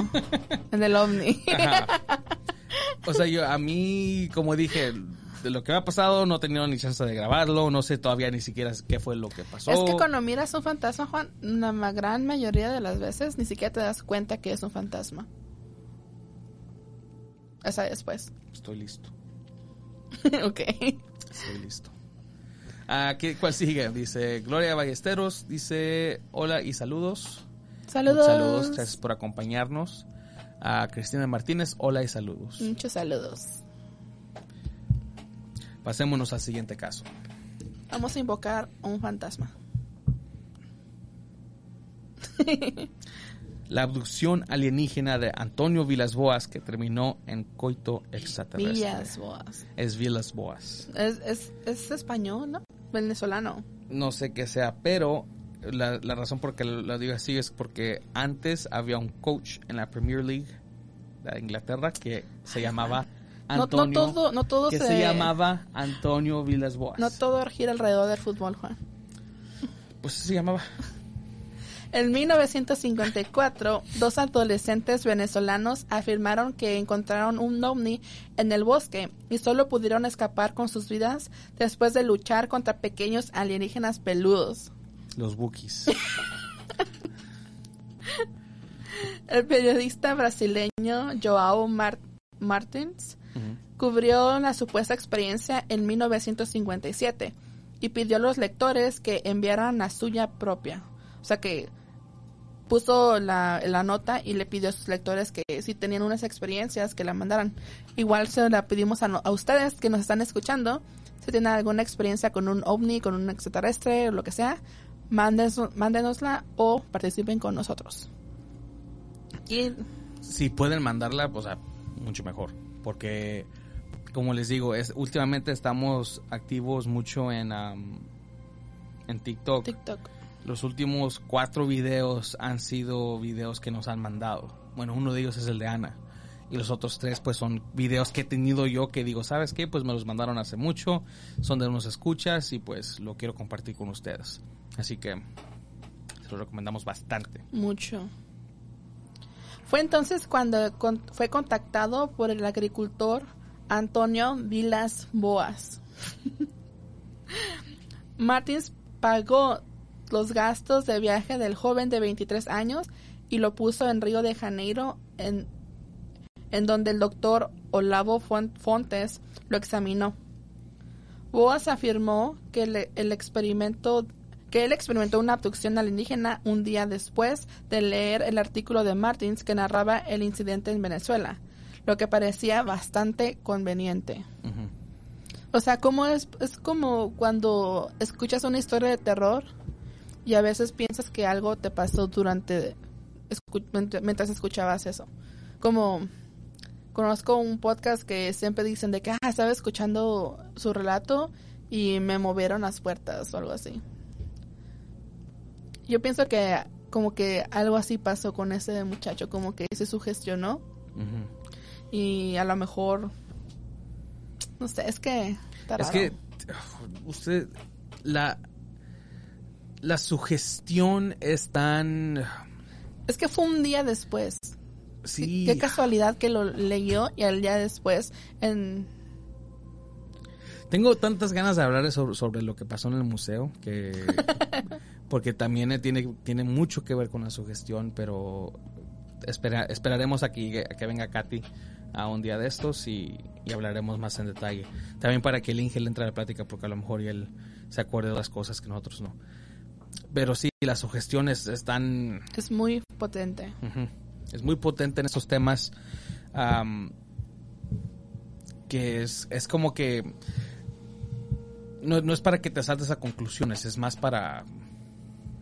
A: el del ovni.
C: Ajá. O sea, yo a mí, como dije, de lo que me ha pasado no he tenido ni chance de grabarlo, no sé todavía ni siquiera qué fue lo que pasó.
A: Es que cuando miras un fantasma, Juan, la gran mayoría de las veces ni siquiera te das cuenta que es un fantasma. Hasta después.
C: Estoy listo,
A: ok.
C: estoy listo. Ah, ¿qué- ¿Cuál sigue? Dice Gloria Ballesteros, dice hola y saludos.
A: Saludos.
C: Saludos, gracias por acompañarnos. A Cristina Martínez, hola y saludos.
A: Muchos saludos.
C: Pasémonos al siguiente caso.
A: Vamos a invocar a un fantasma.
C: La abducción alienígena de Antonio Vilas Boas que terminó en coito extraterrestre.
A: Villas Boas.
C: Es Vilas Boas.
A: Es, es, es español, ¿no? Venezolano.
C: No sé qué sea, pero la, la razón por que lo, digo así es porque antes había un coach en la Premier League de Inglaterra que se llamaba
A: No, no
C: Antonio.
A: todo, no todo
C: que
A: se,
C: se llamaba Antonio Vilas Boas.
A: No todo gira alrededor del fútbol, Juan.
C: Pues se llamaba.
A: En 1954, dos adolescentes venezolanos afirmaron que encontraron un ovni en el bosque y solo pudieron escapar con sus vidas después de luchar contra pequeños alienígenas peludos.
C: Los Wookiees.
A: El periodista brasileño Joao Mar- Martins cubrió la supuesta experiencia en 1957 y pidió a los lectores que enviaran la suya propia. O sea que puso la, la nota y le pidió a sus lectores que si tenían unas experiencias que la mandaran. Igual se la pedimos a, a ustedes que nos están escuchando. Si tienen alguna experiencia con un ovni, con un extraterrestre o lo que sea, mándenos, mándenosla o participen con nosotros. Y
C: si pueden mandarla, pues a- mucho mejor. Porque, como les digo, es últimamente estamos activos mucho en, am, en TikTok.
A: TikTok.
C: Los últimos cuatro videos han sido videos que nos han mandado. Bueno, uno de ellos es el de Ana. Y los otros tres, pues, son videos que he tenido yo que digo, ¿sabes qué? Pues me los mandaron hace mucho. Son de unos escuchas y pues lo quiero compartir con ustedes. Así que se los recomendamos bastante.
A: Mucho. Fue entonces cuando fue contactado por el agricultor Antonio Vilas Boas. Martins pagó los gastos de viaje del joven de 23 años y lo puso en Río de Janeiro, en, en donde el doctor Olavo Fon- Fontes lo examinó. Boas afirmó que el, el experimento que él experimentó una abducción alienígena un día después de leer el artículo de Martins que narraba el incidente en Venezuela. lo que parecía bastante conveniente. O sea, como es, es como cuando escuchas una historia de terror y a veces piensas que algo te pasó durante escu- mientras escuchabas eso. Como conozco un podcast que siempre dicen de que ah, estaba escuchando su relato y me movieron las puertas o algo así. Yo pienso que como que algo así pasó con ese muchacho, como que se sugestionó y a lo mejor no sé, es que está
C: Es
A: raro.
C: que usted la la sugestión es tan
A: Es que fue un día después.
C: sí
A: Qué casualidad que lo leyó y al día después en...
C: Tengo tantas ganas de hablar sobre, sobre lo que pasó en el museo que porque también tiene tiene mucho que ver con la sugestión, pero espera, esperaremos aquí que, que venga Katy a un día de estos y, y hablaremos más en detalle. También para que el Inge le entre a la plática porque a lo mejor y él se acuerde de las cosas que nosotros no. Pero sí, las sugestiones están
A: Es muy potente.
C: Es muy potente en esos temas. que es, es como que. No, no es para que te saltes a conclusiones, es más para.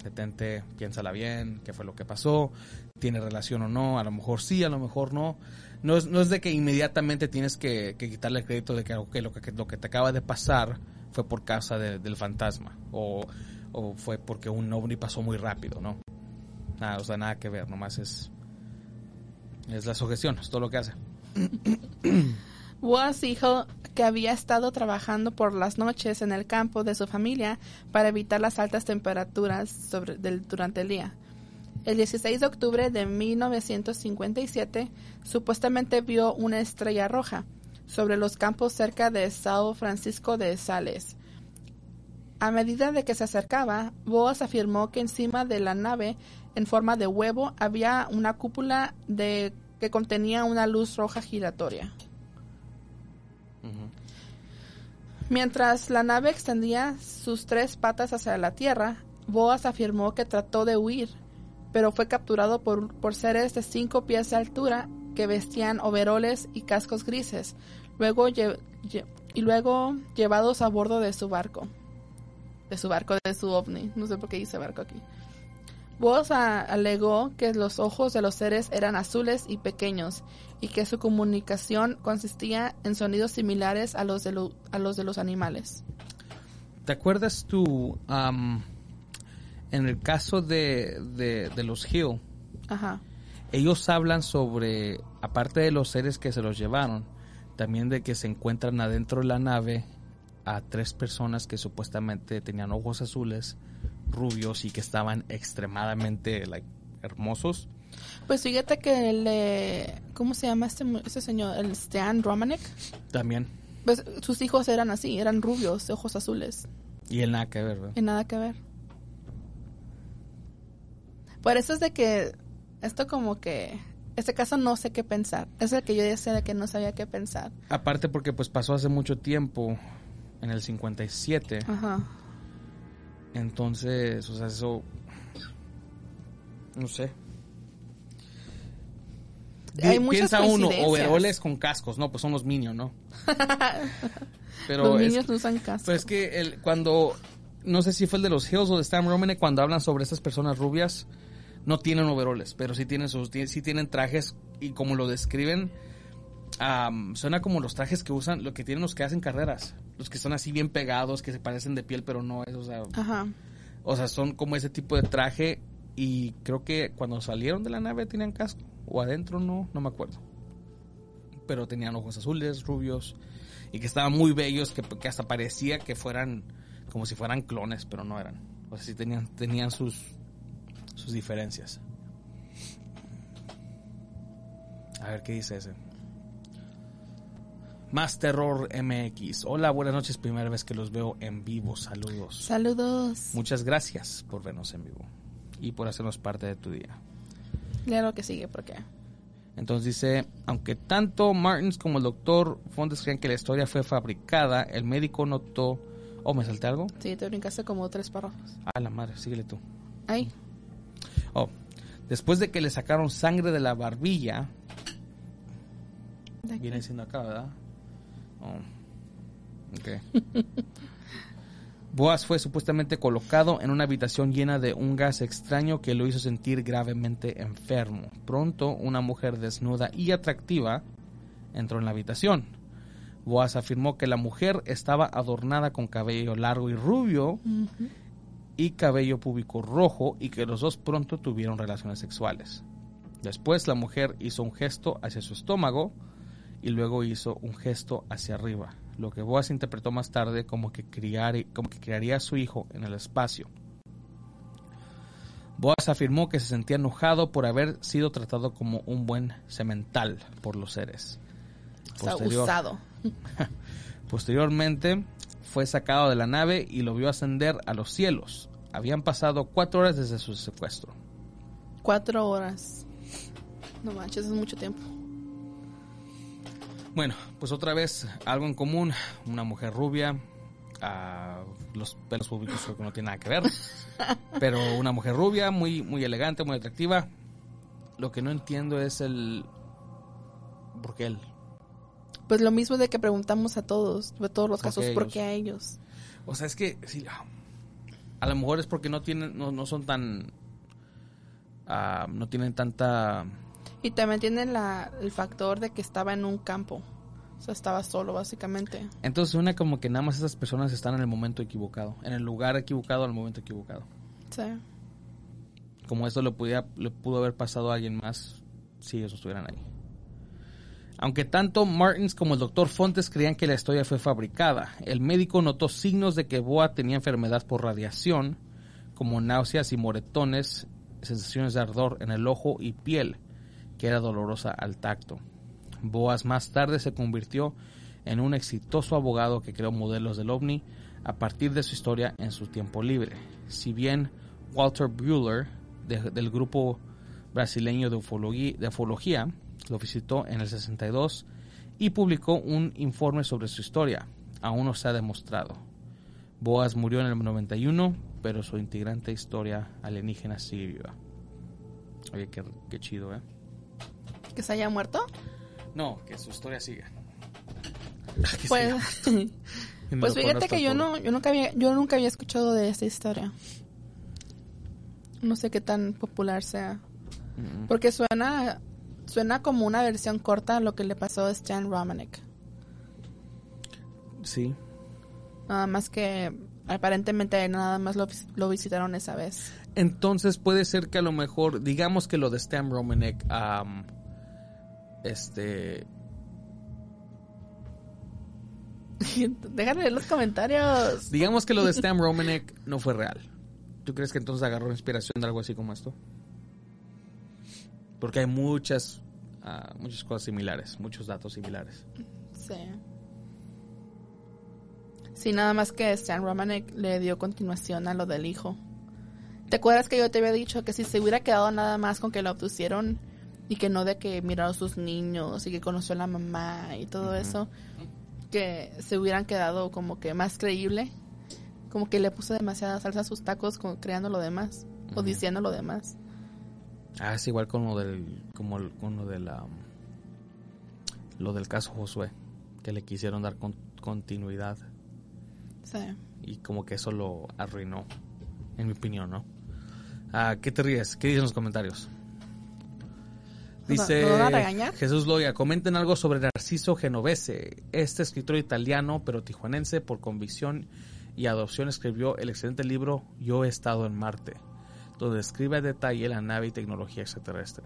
C: Detente, piénsala bien, qué fue lo que pasó, tiene relación o no, a lo mejor sí, a lo mejor no. No es, no es de que inmediatamente tienes que, que quitarle el crédito de que, ok, lo, que lo que te acaba de pasar fue por causa de- del fantasma o, o fue porque un ovni pasó muy rápido, ¿no? Nada, o sea, nada que ver, nomás es. Es la sugestión, es todo lo que hace.
A: Woz dijo que había estado trabajando por las noches en el campo de su familia para evitar las altas temperaturas durante el día. El 16 de octubre de 1957 supuestamente vio una estrella roja sobre los campos cerca de Sao Francisco de Sales. A medida de que se acercaba, Boas afirmó que encima de la nave, en forma de huevo, había una cúpula de que contenía una luz roja giratoria. Mientras la nave extendía sus tres patas hacia la tierra, Boas afirmó que trató de huir, pero fue capturado por, por seres de cinco pies de altura que vestían overoles y cascos grises, luego y luego llevados a bordo de su barco. De su barco, de su ovni. No sé por qué dice barco aquí. A- alegó que los ojos de los seres eran azules y pequeños y que su comunicación consistía en sonidos similares a los de, lo- a los, de los animales.
C: ¿Te acuerdas tú, en el caso de, de, de los Hill,
A: Ajá.
C: ellos hablan sobre, aparte de los seres que se los llevaron, también de que se encuentran adentro de la nave a tres personas que supuestamente tenían ojos azules, rubios y que estaban extremadamente like, hermosos.
A: Pues fíjate que el, eh, ¿cómo se llama este, este señor? El Stan Romanek.
C: También.
A: Pues sus hijos eran así, eran rubios, de ojos azules.
C: Y él nada que ver, ¿verdad?
A: Y nada que ver. Por eso es de que esto como que, este caso no sé qué pensar. Es el que yo decía de que no sabía qué pensar.
C: Aparte porque pues pasó hace mucho tiempo, en el 57.
A: Ajá.
C: Entonces, o sea, eso... No sé.
A: Hay
C: Piensa uno, overoles con cascos. No, pues son los Minions, ¿no? Pero
A: Los
C: es-
A: niños no usan casco.
C: Pero es que el, cuando, no sé si fue el de los Hills o de Stan Romane, cuando hablan sobre estas personas rubias, no tienen overoles, pero sí tienen sus, sí tienen trajes y como lo describen, am, suena como los trajes que usan, lo que tienen los que hacen carreras, los que son así bien pegados, que se parecen de piel, pero no es, o sea,
A: Ajá.
C: o sea, son como ese tipo de traje y creo que cuando salieron de la nave tenían casco o adentro no, no me acuerdo. Pero tenían ojos azules, rubios y que estaban muy bellos que, que hasta parecía que fueran como si fueran clones, pero no eran. O sea, sí tenían tenían sus sus diferencias. A ver qué dice ese. Más Terror MX. Hola, buenas noches. Primera vez que los veo en vivo. Saludos.
A: Saludos.
C: Muchas gracias por vernos en vivo y por hacernos parte de tu día.
A: Claro que sigue, porque
C: Entonces dice, aunque tanto Martins como el doctor Fontes creen que la historia fue fabricada, el médico notó... Oh, ¿me salté algo?
A: sí, te brincaste como tres párrafos.
C: Ah, la madre, síguele tú.
A: Ay,
C: Oh, después de que le sacaron sangre de la barbilla,
A: De.
C: Viene siendo acá, ¿verdad? Oh. Ok. Boaz fue supuestamente colocado en una habitación llena de un gas extraño que lo hizo sentir gravemente enfermo. Pronto, una mujer desnuda y atractiva entró en la habitación. Boaz afirmó que la mujer estaba adornada con cabello largo y rubio y cabello púbico rojo y que los dos pronto tuvieron relaciones sexuales. Después la mujer hizo un gesto hacia su estómago y luego hizo un gesto hacia arriba, lo que Boaz interpretó más tarde como que, criar- como que criaría a su hijo en el espacio. Boaz afirmó que se sentía enojado por haber sido tratado como un buen semental por los seres.
A: O sea,
C: Posterior-
A: usado.
C: Posteriormente fue sacado de la nave y lo vio ascender a los cielos. Habían pasado cuatro horas desde su secuestro.
A: Cuatro horas. No manches, es mucho tiempo.
C: Bueno, pues otra vez algo en común, una mujer rubia, ah, los pelos públicos creo que no tienen nada que ver, pero una mujer rubia, muy, muy elegante, muy atractiva. Lo que no entiendo es el... ¿Por qué él?
A: Pues lo mismo de que preguntamos a todos, de todos los
C: ¿Por
A: casos, ¿por qué a ellos?
C: O sea, es que sí, ah, a lo mejor es porque no tienen, no, no son tan... ah, no tienen tanta...
A: Y también tienen la, el factor de que estaba en un campo. O sea, estaba solo, básicamente.
C: Entonces suena como que nada más esas personas están en el momento equivocado, en el lugar equivocado, al momento equivocado.
A: Sí.
C: como esto le, pudiera, le pudo haber pasado a alguien más si ellos no estuvieran ahí. Aunque tanto Martins como el doctor Fontes creían que la historia fue fabricada, el médico notó signos de que Boa tenía enfermedad por radiación, como náuseas y moretones, sensaciones de ardor en el ojo y piel, que era dolorosa al tacto. Boas más tarde se convirtió en un exitoso abogado que creó modelos del ovni a partir de su historia en su tiempo libre. Si bien Walter Bueller, de- del grupo brasileño de ufología, lo visitó en el 62 y publicó un informe sobre su historia. Aún no se ha demostrado. Boas murió en el 91, pero su integrante historia alienígena sigue viva. Oye, qué chido, ¿eh?
A: ¿Que se haya muerto?
C: No, que su historia siga. Que
A: Pues,
C: siga.
A: Pues fíjate que yo no, yo nunca había, yo nunca había escuchado de esta historia. No sé qué tan popular sea.
C: Mm,
A: Porque suena, suena como una versión corta a lo que le pasó a Stan Romanek.
C: Sí.
A: Nada más que aparentemente nada más lo, lo visitaron esa vez.
C: Entonces puede ser que a lo mejor, digamos que lo de Stan Romanek, este,
A: Déjame ver los comentarios.
C: digamos que lo de Stan Romanek no fue real. ¿Tú crees que entonces agarró inspiración de algo así como esto? Porque hay muchas, ah, muchas cosas similares, muchos datos similares.
A: Sí. Sí, nada más que Stan Romanek le dio continuación a lo del hijo. ¿Te acuerdas que yo te había dicho que si se hubiera quedado nada más con que lo abducieron y que no de que miró a sus niños y que conoció a la mamá y todo eso, que se hubieran quedado como que más creíble? Como que le puso demasiada salsa a sus tacos como creando lo demás o diciendo lo demás.
C: Ah, es igual con lo del, como el- con lo de la, lo del caso Josué, que le quisieron dar con- continuidad
A: Sí.
C: y como que eso lo arruinó, en mi opinión, ¿no? Ah, ¿Qué te ríes? ¿Qué dicen los comentarios?
A: ¿Nos va-
C: Dice? Jesús Loya, comenten algo sobre Narciso Genovese, este escritor italiano pero tijuanense por convicción y adopción escribió el excelente libro Yo he estado en Marte, donde describe a detalle la nave y tecnología extraterrestre.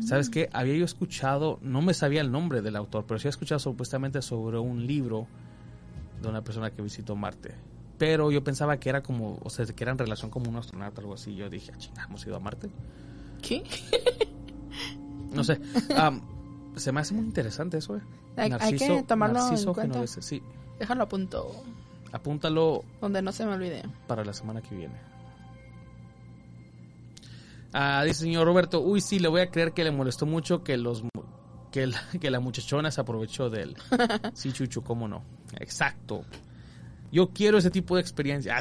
C: ¿Sabes qué? Había yo escuchado, no me sabía el nombre del autor, pero sí he escuchado supuestamente sobre un libro de una persona que visitó Marte. Pero yo pensaba que era como, o sea, que era en relación como un astronauta o algo así. Yo dije, "Ah, chinga, hemos ido a Marte.
A: ¿Qué?
C: No sé. se me hace muy interesante eso, eh.
A: Hay- hay que tomarlo en
C: Narciso
A: cuenta.
C: Genovese, Sí,
A: Déjalo a punto
C: apúntalo
A: donde no se me olvide.
C: para la semana que viene. Ah, dice señor Roberto, uy, sí, le voy a creer que le molestó mucho que los que la, que la muchachona se aprovechó de él. Sí, Chucho, cómo no. Exacto. Yo quiero ese tipo de experiencia.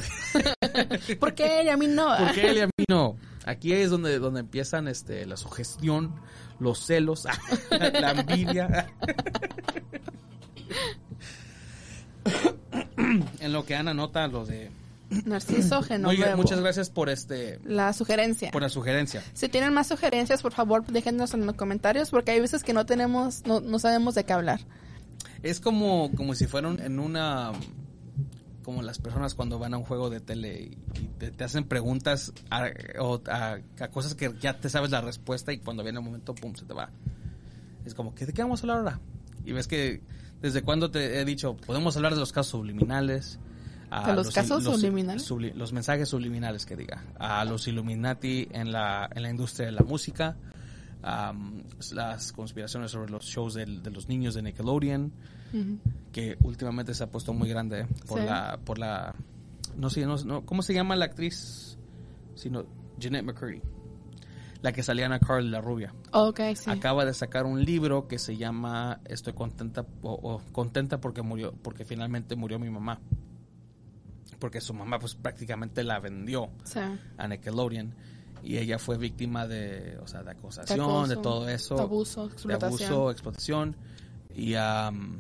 A: ¿Por qué él y a mí no?
C: Porque él y a mí no. Aquí es donde, donde empiezan este, la sugestión, los celos, la envidia. en lo que Ana nota lo de...
A: Narciso
C: bien, muchas gracias por este
A: La sugerencia.
C: por la sugerencia.
A: Si tienen más sugerencias, por favor, déjenos en los comentarios porque hay veces que no tenemos, no, no sabemos de qué hablar.
C: Es como, como si fueran en una... Como las personas cuando van a un juego de tele y te, te hacen preguntas a, o a- a cosas que ya te sabes la respuesta y cuando viene el momento, pum, se te va. Es como, ¿qué, ¿de qué vamos a hablar ahora? Y ves que desde cuando te he dicho, podemos hablar de los casos subliminales. a
A: ¿De los casos subliminales?
C: subli- los mensajes subliminales que diga. A los Illuminati en la, en la industria de la música. am, las conspiraciones sobre los shows del- de los niños de Nickelodeon que últimamente se ha puesto muy grande por
A: Sí.
C: la por la no sé no, no- cómo se llama la actriz sino Jeanette McCurdy la que salía en Carl la rubia
A: sí.
C: acaba de sacar un libro que se llama estoy contenta o, o contenta porque murió porque finalmente murió mi mamá porque su mamá pues prácticamente la vendió
A: Sí.
C: a Nickelodeon y ella fue víctima de o sea de acosación
A: De acoso,
C: de todo eso
A: de abuso,
C: de
A: explotación.
C: abuso, explotación y am,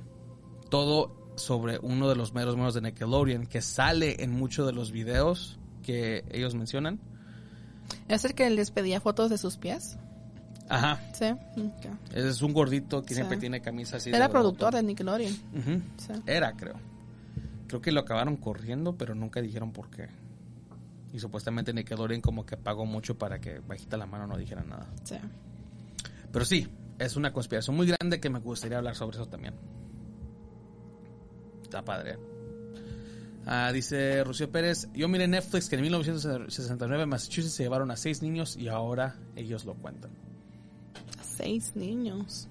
C: todo sobre uno de los meros meros de Nickelodeon que sale en muchos de los videos que ellos mencionan.
A: ¿Es el que les pedía fotos de sus pies?
C: Ajá.
A: Sí.
C: Es un gordito que
A: Sí.
C: siempre tiene camisa así.
A: Era
C: de
A: productor de Nickelodeon. Sí.
C: Era, creo. Creo que lo acabaron corriendo, pero nunca dijeron por qué. Y supuestamente Nickelodeon como que pagó mucho para que bajita la mano no dijera nada.
A: Sí.
C: Pero sí, es una conspiración muy grande que me gustaría hablar sobre eso también. Está padre. Ah, dice Rocío Pérez, yo miré Netflix que en 1969 en Massachusetts se llevaron a seis niños y ahora ellos lo cuentan.
A: Seis niños.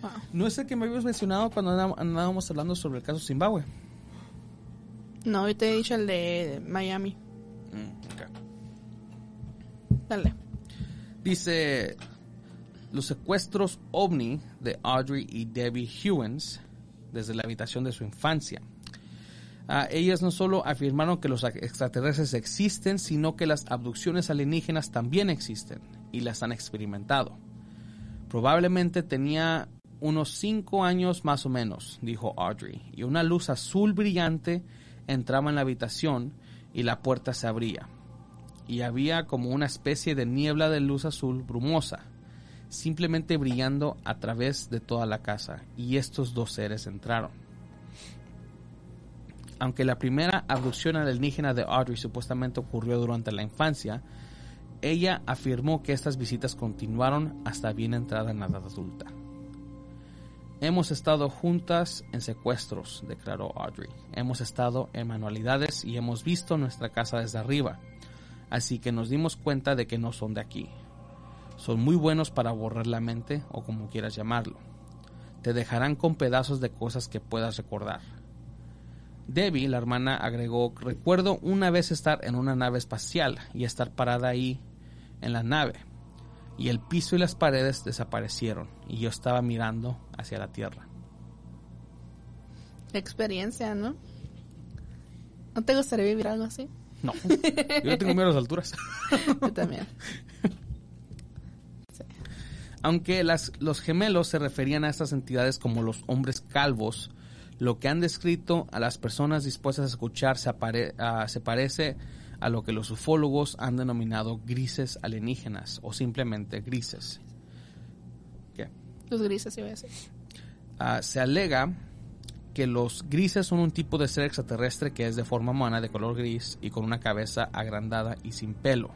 A: Wow.
C: ¿No es el que me habías mencionado cuando andá- andábamos hablando sobre el caso Zimbabue?
A: No, yo te he dicho el de Miami.
C: Mm.
A: Dale.
C: Dice, los secuestros ovni de Audrey y Debbie Hewens desde la habitación de su infancia. Ah, ellas no solo afirmaron que los extraterrestres existen, sino que las abducciones alienígenas también existen y las han experimentado. Probablemente tenía unos cinco años más o menos, dijo Audrey, y una luz azul brillante entraba en la habitación y la puerta se abría y había como una especie de niebla de luz azul brumosa, simplemente brillando a través de toda la casa, y estos dos seres entraron. Aunque la primera abducción alienígena de Audrey supuestamente ocurrió durante la infancia, ella afirmó que estas visitas continuaron hasta bien entrada en la edad adulta. Hemos estado juntas en secuestros, declaró Audrey. Hemos estado en manualidades y hemos visto nuestra casa desde arriba así que nos dimos cuenta de que no son de aquí. Son muy buenos para borrar la mente o como quieras llamarlo. Te dejarán con pedazos de cosas que puedas recordar. Debbie, la hermana, agregó, recuerdo una vez estar en una nave espacial y estar parada ahí en la nave. Y el piso y las paredes desaparecieron y yo estaba mirando hacia la Tierra.
A: Experiencia, ¿no? ¿No te gustaría vivir algo así?
C: No, yo tengo miedo a las alturas.
A: Yo también.
C: Aunque las, los gemelos se referían a estas entidades como los hombres calvos, lo que han descrito a las personas dispuestas a escuchar se, apare- se parece a lo que los ufólogos han denominado grises alienígenas o simplemente grises. ¿Qué?
A: Los grises iba a decir.
C: Ah, se alega que los grises son un tipo de ser extraterrestre que es de forma humana, de color gris y con una cabeza agrandada y sin pelo.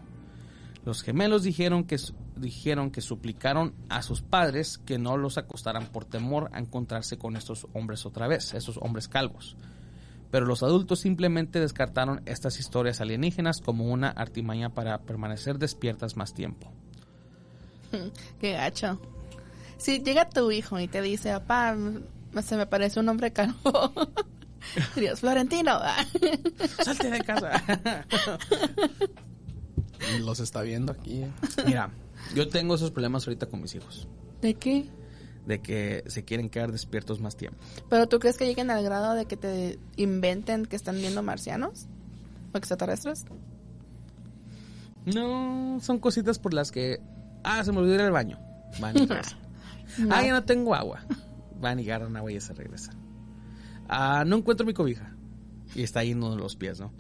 C: Los gemelos dijeron que, dijeron que suplicaron a sus padres que no los acostaran por temor a encontrarse con estos hombres otra vez, estos hombres calvos. Pero los adultos simplemente descartaron estas historias alienígenas como una artimaña para permanecer despiertas más tiempo.
A: Qué gacho. Si llega tu hijo y te dice, papá, se me parece un hombre calvo. Dirías, Florentino.
C: ¡Salte de casa!
E: Los está viendo aquí.
C: Mira, yo tengo esos problemas ahorita con mis hijos.
A: ¿De qué?
C: de que se quieren quedar despiertos más tiempo.
A: ¿Pero tú crees que lleguen al grado de que te inventen que están viendo marcianos? ¿O extraterrestres?
C: No, son cositas por las que. Ah, se me olvidó ir al baño. Van y regresan. Ah, ya no tengo agua. Van y agarran agua y se regresan. Ah, no encuentro mi cobija. Y está ahí en uno de los pies, ¿no?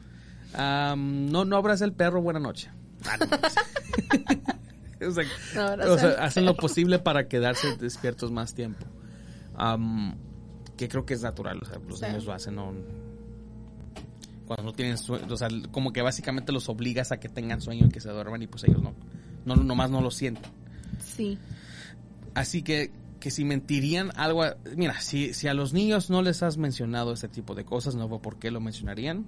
C: Ah, no, no abras el perro, buena noche. Ah, no. o sea,
A: No abras
C: o sea,
A: el
C: hacen lo posible para quedarse despiertos más tiempo. Que creo que es natural, o sea, los
A: Sí.
C: niños lo hacen, no, cuando no tienen sueño, o sea, como que básicamente los obligas a que tengan sueño y que se duerman y pues ellos no, no nomás no lo sienten.
A: Sí.
C: Así que, que si mentirían algo, a- mira, si, si a los niños no les has mencionado este tipo de cosas, no veo por qué lo mencionarían.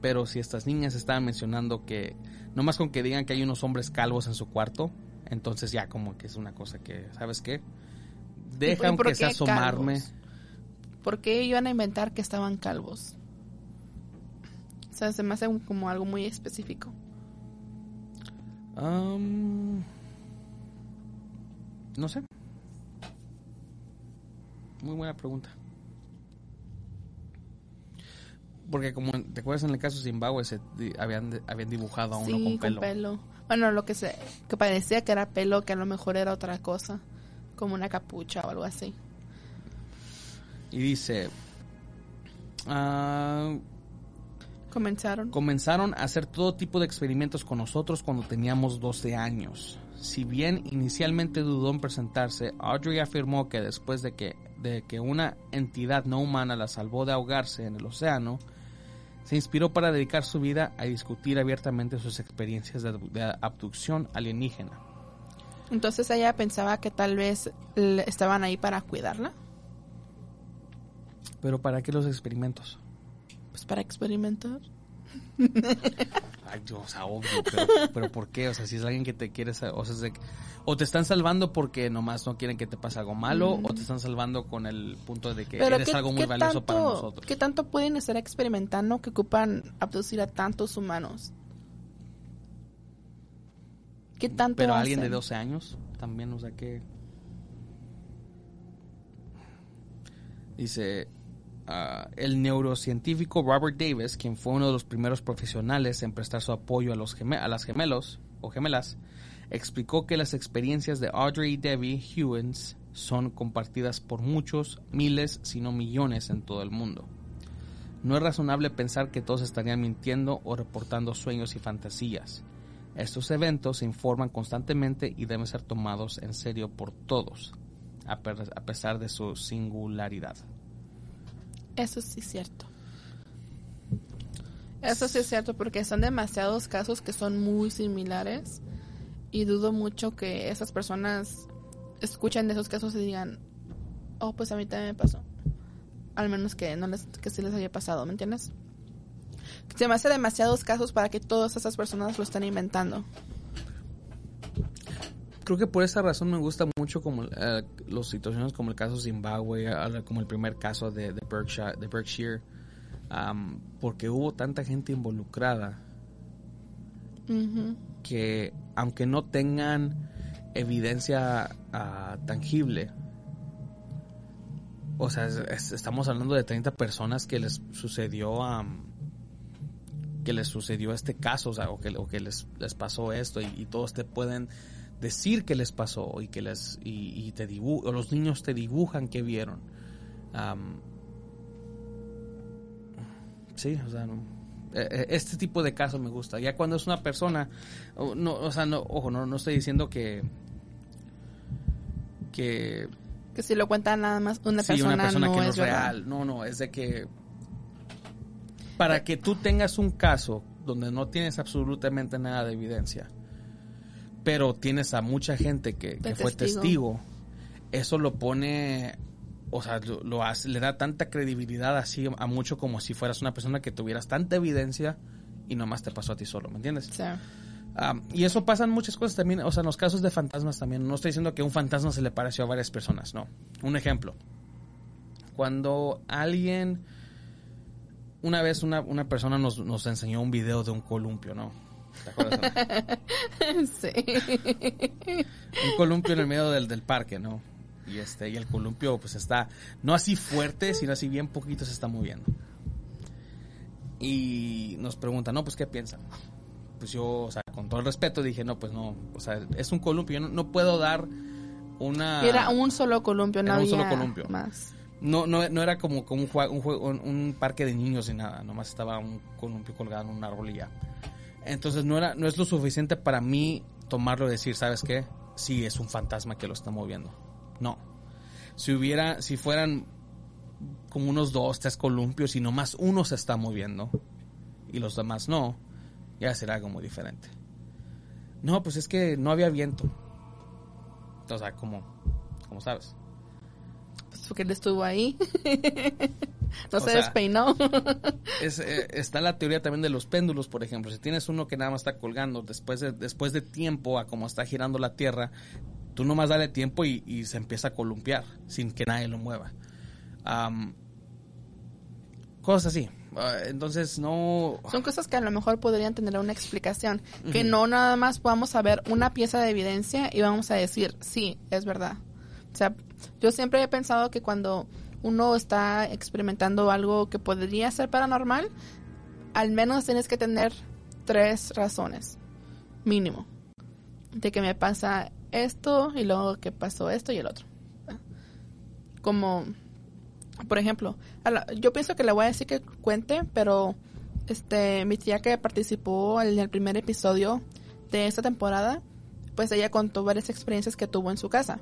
C: Pero si estas niñas estaban mencionando que, nomás con que digan que hay unos hombres calvos en su cuarto, entonces ya como que es una cosa que, ¿sabes qué? Dejan
A: ¿Y por
C: que
A: qué
C: asomarme.
A: calvos? ¿Por qué iban a inventar que estaban calvos? O sea, se me hace un- como algo muy específico.
C: Am, no sé. Muy buena pregunta. Porque como te acuerdas en el caso de Zimbabue se habían habían dibujado a uno
A: sí,
C: con pelo.
A: Bueno, lo que se que parecía que era pelo, que a lo mejor era otra cosa, como una capucha o algo así.
C: Y dice ah,
A: Comenzaron.
C: Comenzaron a hacer todo tipo de experimentos con nosotros cuando teníamos 12 años. Si bien inicialmente dudó en presentarse, Audrey afirmó que después de que, de que una entidad no humana la salvó de ahogarse en el océano, se inspiró para dedicar su vida a discutir abiertamente sus experiencias de, de abducción alienígena.
A: Entonces ella pensaba que tal vez estaban ahí para cuidarla,
C: Pero ¿para qué los experimentos?
A: pues para experimentar.
C: Ay, o sea, obvio, pero, pero ¿por qué? O sea, si es alguien que te quiere, o sea, es de o te están salvando porque nomás no quieren que te pase algo malo, o te están salvando con el punto de que eres
A: ¿qué-
C: algo muy valioso para nosotros.
A: ¿Qué tanto pueden estar experimentando que ocupan abducir a tantos humanos? ¿Qué tanto
C: Pero alguien de
A: hacen?
C: 12 años también, o sea que... Dice, ah, el neurocientífico Robert Davis, quien fue uno de los primeros profesionales en prestar su apoyo a, los a las gemelos o gemelas, explicó que las experiencias de Audrey y Debbie Hewins son compartidas por muchos, miles, si no millones en todo el mundo. No es razonable pensar que todos estarían mintiendo o reportando sueños y fantasías. Estos eventos se informan constantemente y deben ser tomados en serio por todos, a pesar de su singularidad.
A: Eso sí es cierto. Eso sí es cierto porque son demasiados casos que son muy similares y dudo mucho que esas personas escuchen de esos casos y digan, oh, pues a mí también me pasó. Al menos que no les, que sí les haya pasado, ¿me entiendes? Se me hace demasiados casos para que todas esas personas lo estén inventando.
C: Creo que por esa razón me gusta mucho como eh, las situaciones como el caso Zimbabue, como el primer caso de, de Berkshire, de Berkshire porque hubo tanta gente involucrada que aunque no tengan evidencia ah, tangible, o sea, es- es- estamos hablando de 30 personas que les sucedió am, que les sucedió este caso, o sea, o que, o que les, les pasó esto y, y todos te pueden decir que les pasó y que les y, y te dibu o los niños te dibujan que vieron. Sí, o sea, no, eh, eh, este tipo de casos me gusta. Ya cuando es una persona, no, o sea, no, ojo, no, no estoy diciendo que que
A: Que si lo cuentan nada más una
C: sí,
A: persona,
C: una persona
A: no
C: que no
A: es verdad.
C: real. No, no, es de que para que tú tengas un caso donde no tienes absolutamente nada de evidencia, pero tienes a mucha gente que, fue
A: testigo.
C: eso lo pone, o sea, lo, lo hace, le da tanta credibilidad así a mucho como si fueras una persona que tuvieras tanta evidencia y nomás te pasó a ti solo, ¿me entiendes?
A: Sea,
C: Ah, y eso pasa en muchas cosas también, o sea, en los casos de fantasmas también. No estoy diciendo que un fantasma se le pareció a varias personas, no. Un ejemplo. Cuando alguien, una vez una, una persona nos, nos enseñó un video de un columpio, ¿no? ¿Te acuerdas?
A: sí.
C: un columpio en el medio del, del parque, ¿no? Y este, y el columpio pues está, no así fuerte, sino así bien poquito se está moviendo. Y nos preguntan, no, pues ¿qué piensan? pues yo, o sea, con todo el respeto dije, no, pues no, o sea, es un columpio, yo no, no puedo dar una...
A: Era un solo columpio, no
C: Era un
A: había
C: solo columpio.
A: más.
C: No, no, no era como, como un, juego- un, un parque de niños ni nada, nomás estaba un columpio colgado en un árbol y ya. Entonces no, era, no es lo suficiente para mí tomarlo y decir, ¿sabes qué? Sí, es un fantasma que lo está moviendo. No. Si hubiera, si fueran como unos dos, tres columpios y nomás uno se está moviendo y los demás no, ya será algo muy diferente. No, pues es que no había viento. O sea, como, como sabes.
A: Pues porque él estuvo ahí. no
C: O
A: se
C: sea,
A: despeinó.
C: Es, eh, está la teoría también de los péndulos, por ejemplo. Si tienes uno que nada más está colgando después de, después de tiempo a como está girando la Tierra, tú nomás dale tiempo y, y se empieza a columpiar sin que nadie lo mueva. Cosas así. Ah, entonces no...
A: Son cosas que a lo mejor podrían tener una explicación. Que no nada más vamos a ver una pieza de evidencia y vamos a decir, sí, es verdad. O sea, yo siempre he pensado que cuando uno está experimentando algo que podría ser paranormal, al menos tienes que tener tres razones, mínimo, de que me pasa esto y luego que pasó esto y el otro. Como, por ejemplo, yo pienso que le voy a decir que cuente, pero este mi tía que participó en el primer episodio de esta temporada, pues ella contó varias experiencias que tuvo en su casa.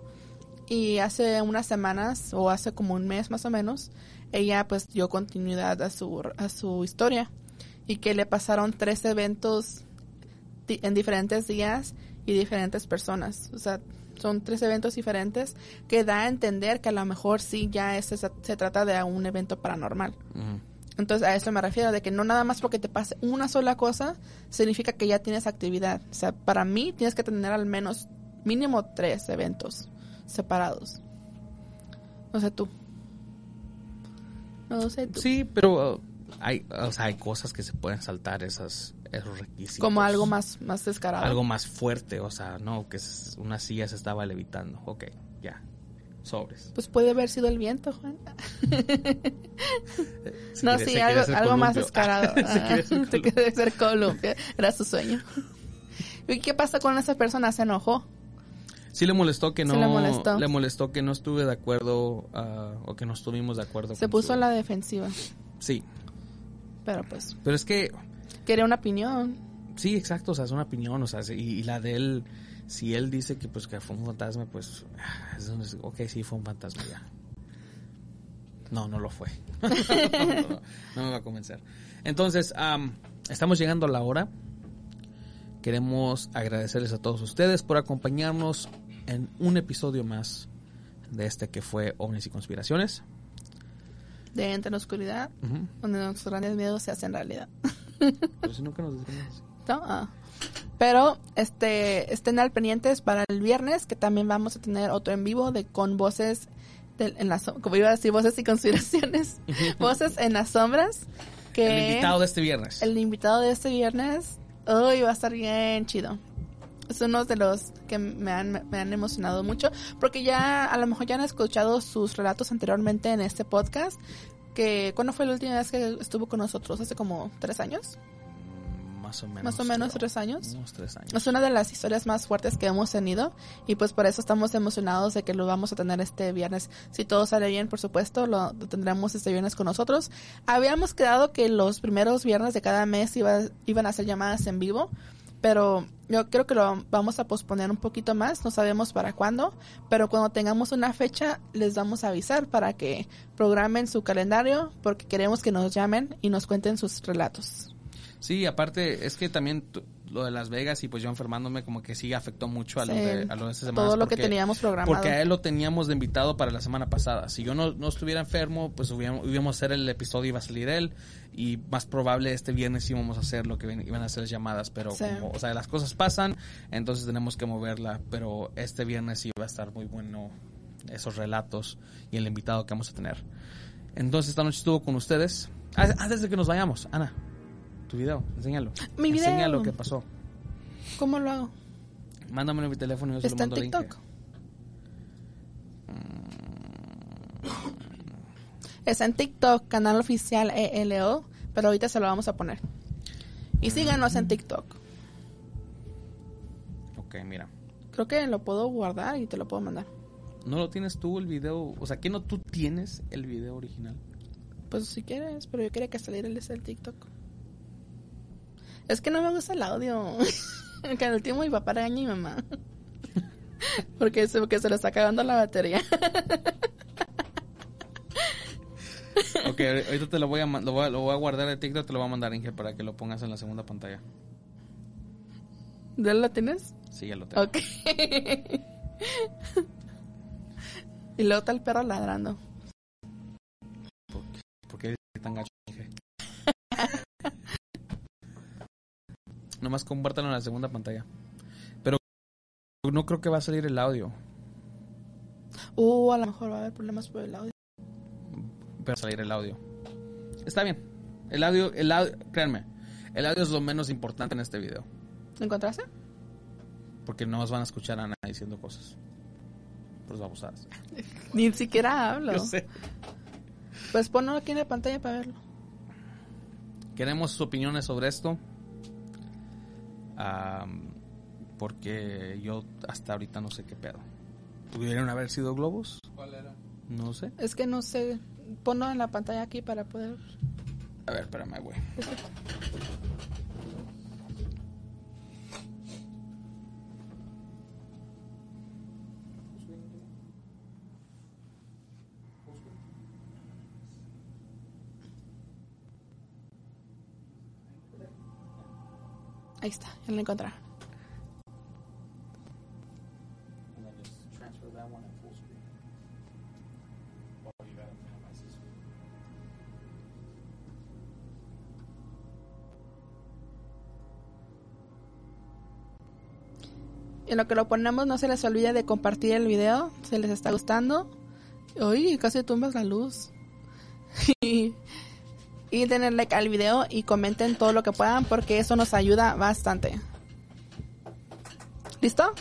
A: Y hace unas semanas, o hace como un mes más o menos, ella pues dio continuidad a su, a su historia. Y que le pasaron tres eventos en diferentes días y diferentes personas. O sea, son tres eventos diferentes que da a entender que a lo mejor sí ya es- se, se trata de un evento paranormal. Entonces a eso me refiero, de que no nada más porque te pase una sola cosa significa que ya tienes actividad. O sea, para mí tienes que tener al menos mínimo tres eventos separados. No sé tú. No sé tú.
C: Sí, pero uh, hay, o sea, hay cosas que se pueden saltar esas, esos requisitos.
A: Como algo más, más descarado.
C: Algo más fuerte, o sea, no, que una silla se estaba levitando. Ok, ya. Sobres.
A: Pues puede haber sido el viento, Juan. No,
C: quiere-
A: sí, algo, más descarado. Ah,
C: quiere columpio.
A: Era su sueño. ¿Y qué pasa con esa persona? ¿Se enojó?
C: Sí le molestó que
A: Sí
C: no
A: le molestó.
C: le molestó que no estuve de acuerdo ah, o que no estuvimos de acuerdo.
A: Se puso
C: su-
A: a la defensiva.
C: Sí,
A: Pero pues,
C: pero es que
A: quería una opinión.
C: sí, exacto, o sea, es una opinión, o sea, sí, y, y la de él si él dice que pues que fue un fantasma, pues ah, ok, sí fue un fantasma ya. No, no lo fue. no, no, no me va a convencer. Entonces, am, estamos llegando a la hora. Queremos agradecerles a todos ustedes por acompañarnos en un episodio más de este que fue OVNIs y Conspiraciones.
A: De Entre en la Oscuridad, donde nuestros grandes miedos se hacen realidad.
C: Pero si nunca nos decimos.
A: Ah. Pero este estén al pendientes para el viernes, que también vamos a tener otro en vivo de con voces de- en las como iba a decir voces y conspiraciones, voces en las sombras. Que
C: El invitado de este viernes.
A: el invitado de este viernes, hoy va a estar bien chido. Es uno de los que me han, me han emocionado mucho, porque ya a lo mejor ya han escuchado sus relatos anteriormente en este podcast. Que, ¿Cuándo fue la última vez que estuvo con nosotros? ¿Hace como tres años?
C: Más o menos.
A: Más o menos
C: creo.
A: tres años.
C: Unos tres años.
A: Es una de las historias más fuertes que hemos tenido y pues por eso estamos emocionados de que lo vamos a tener este viernes. Si todo sale bien, por supuesto, lo, tendremos este viernes con nosotros. Habíamos quedado que los primeros viernes de cada mes iba, iban a hacer llamadas en vivo, pero yo creo que lo vamos a posponer un poquito más, no sabemos para cuándo, pero cuando tengamos una fecha les vamos a avisar para que programen su calendario porque queremos que nos llamen y nos cuenten sus relatos.
C: Sí, aparte es que también lo de Las Vegas y pues yo enfermándome como que sí afectó mucho a lo
A: Sí,
C: de, a lo de esta semana.
A: todo lo que teníamos programado.
C: Porque a él lo teníamos de invitado para la semana pasada. Si yo no, no estuviera enfermo, pues hubiéramos, a hacer el episodio, iba a salir él. Y más probable este viernes íbamos a hacer lo que iban a hacer las llamadas. Pero
A: Sí.
C: como, o sea, las cosas pasan, entonces tenemos que moverla. Pero este viernes sí va a estar muy bueno esos relatos y el invitado que vamos a tener. Entonces esta noche estuvo con ustedes. Ah, Antes de que nos vayamos, Ana, tu video, enséñalo.
A: Mi video.
C: Enseña lo que pasó.
A: ¿Cómo lo hago?
C: Mándamelo mi teléfono y yo se lo
A: Está en
C: mando link.
A: TikTok. Está en TikTok, canal oficial ELO, pero ahorita se lo vamos a poner. Y síganos en TikTok.
C: Ok, mira.
A: Creo que lo puedo guardar y te lo puedo mandar.
C: ¿No lo tienes tú el video? O sea, ¿qué no tú tienes el video original?
A: Pues si quieres, pero yo quería que saliera el el TikTok. Es que no me gusta el audio. que al último mi papá regaña a mi mamá. porque, se, porque se le está cagando la batería.
C: ok, ahorita te lo voy a, lo voy a, lo voy a guardar de TikTok, te lo voy a mandar, Inge, para que lo pongas en la segunda pantalla.
A: ¿Ya lo tienes?
C: Sí, ya lo tengo.
A: Ok. y luego está el perro ladrando.
C: ¿Por qué eres tan gacho, Inge? Nomás compártalo en la segunda pantalla. Pero no creo que va a salir el audio.
A: Uh, a lo mejor va a haber problemas por el audio.
C: Pero salir el audio. Está bien. El audio, el audio, créanme, el audio es lo menos importante en este video.
A: ¿Lo encontraste?
C: Porque no nos van a escuchar a Ana diciendo cosas. Pues abusadas.
A: Ni siquiera hablo.
C: Yo sé.
A: Pues ponlo aquí en la pantalla para verlo.
C: Queremos sus opiniones sobre esto. Am, porque yo hasta ahorita no sé qué pedo. ¿Pudieron haber sido globos?
F: ¿Cuál era?
C: No sé.
A: Es que no sé. Ponlo en la pantalla aquí para poder.
C: A ver, espérame, güey.
A: Ahí está, ya lo encontré. En lo que lo ponemos, no se les olvide de compartir el video si les está gustando. Uy, casi tumbas la luz. Y, denle like al video y comenten todo lo que puedan porque eso nos ayuda bastante. ¿Listo?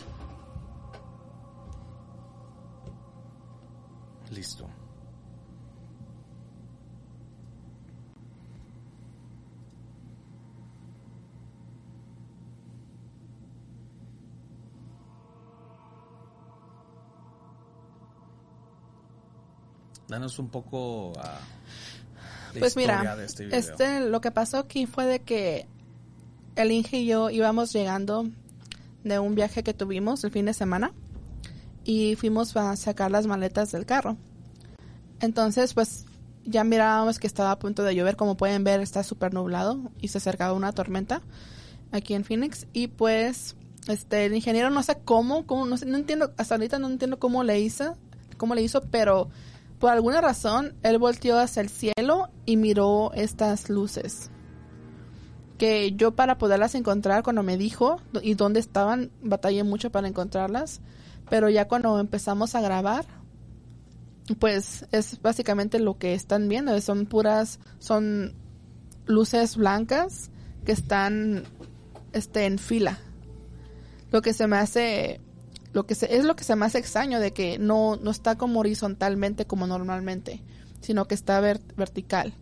C: Listo. Danos un poco de
A: Pues mira,
C: de este video.
A: este, lo que pasó aquí fue de que el Inge y yo íbamos llegando de un viaje que tuvimos el fin de semana y fuimos a sacar las maletas del carro. Entonces, pues ya mirábamos que estaba a punto de llover, como pueden ver está súper nublado y se acercaba una tormenta aquí en Phoenix y pues este el ingeniero no sé cómo, cómo no, sé, no entiendo hasta ahorita no entiendo cómo le hizo, cómo le hizo, pero por alguna razón él volteó hacia el cielo y miró estas luces que yo para poderlas encontrar cuando me dijo y dónde estaban batallé mucho para encontrarlas pero ya cuando empezamos a grabar pues es básicamente lo que están viendo son puras son luces blancas que están este en fila. Lo que se me hace lo que se, es lo que se me hace extraño de que no, no está como horizontalmente como normalmente, sino que está ver- vertical.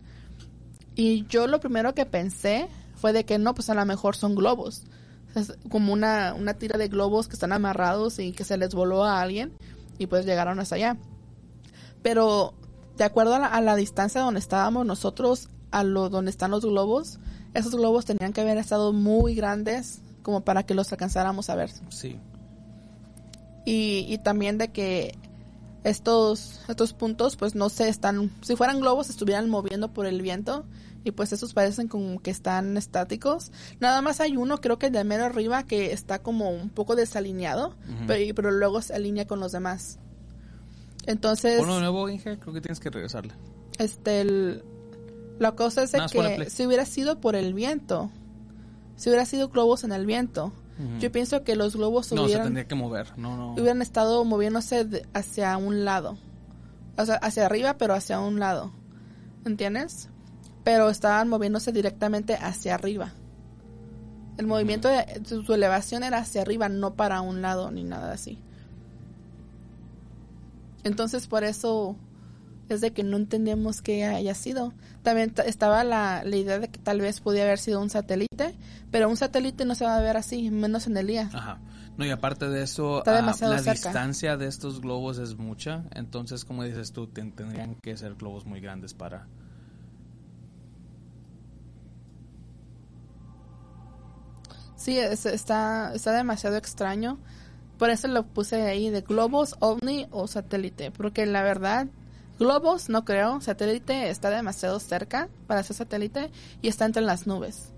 A: Y yo lo primero que pensé fue de que no, pues a lo mejor son globos. Es como una, una tira de globos que están amarrados y que se les voló a alguien y pues llegaron hasta allá. Pero de acuerdo a la, a la distancia donde estábamos nosotros, a lo donde están los globos, esos globos tenían que haber estado muy grandes como para que los alcanzáramos a ver
C: Sí.
A: Y, y también de que estos estos puntos pues no se están si fueran globos se estuvieran moviendo por el viento y pues esos parecen como que están estáticos nada más hay uno creo que el de mero arriba que está como un poco desalineado
C: Ujú.
A: pero, pero luego se alinea con los demás entonces
C: Ponlo de nuevo, Inge. Creo que tienes que regresarle.
A: este el- la cosa es que si hubiera sido por el viento si hubiera sido globos en el viento Yo pienso que los globos
C: No, se
A: hubieran
C: tendría que mover. No, no.
A: hubieran estado moviéndose de- hacia un lado. O sea, hacia arriba, pero hacia un lado. ¿Entiendes? Pero estaban moviéndose directamente hacia arriba. El movimiento de su, su elevación era hacia arriba, no para un lado ni nada así. Entonces, por eso es de que no entendemos qué haya sido. También ta- estaba la, la idea de que tal vez podía haber sido un satélite, pero un satélite no se va a ver así, menos en el día.
C: Ajá. No, y aparte de eso,
A: Está
C: ah, la
A: cerca.
C: distancia de estos globos es mucha. Entonces, como dices tú, ten- tendrían que ser globos muy grandes para...
A: Sí, es- está, está demasiado extraño. Por eso lo puse ahí de globos, ovni o satélite. Porque la verdad, globos no creo. Satélite está demasiado cerca para ser satélite y está entre las nubes.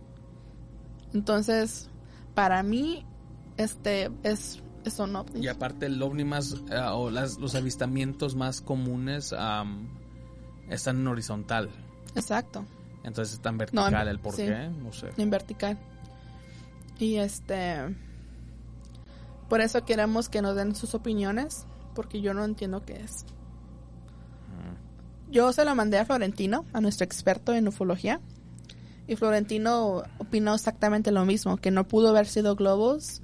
A: Entonces, para mí, este es, es un ovni.
C: Y aparte el ovni más, ah, o las, los avistamientos más comunes están en horizontal.
A: Exacto.
C: Entonces están vertical.
A: en-
C: ¿El por
A: sí.
C: qué? No sé.
A: en vertical. Y este por eso queremos que nos den sus opiniones, porque yo no entiendo qué es. Yo se lo mandé a Florentino, a nuestro experto en ufología, y Florentino opinó exactamente lo mismo, que no pudo haber sido globos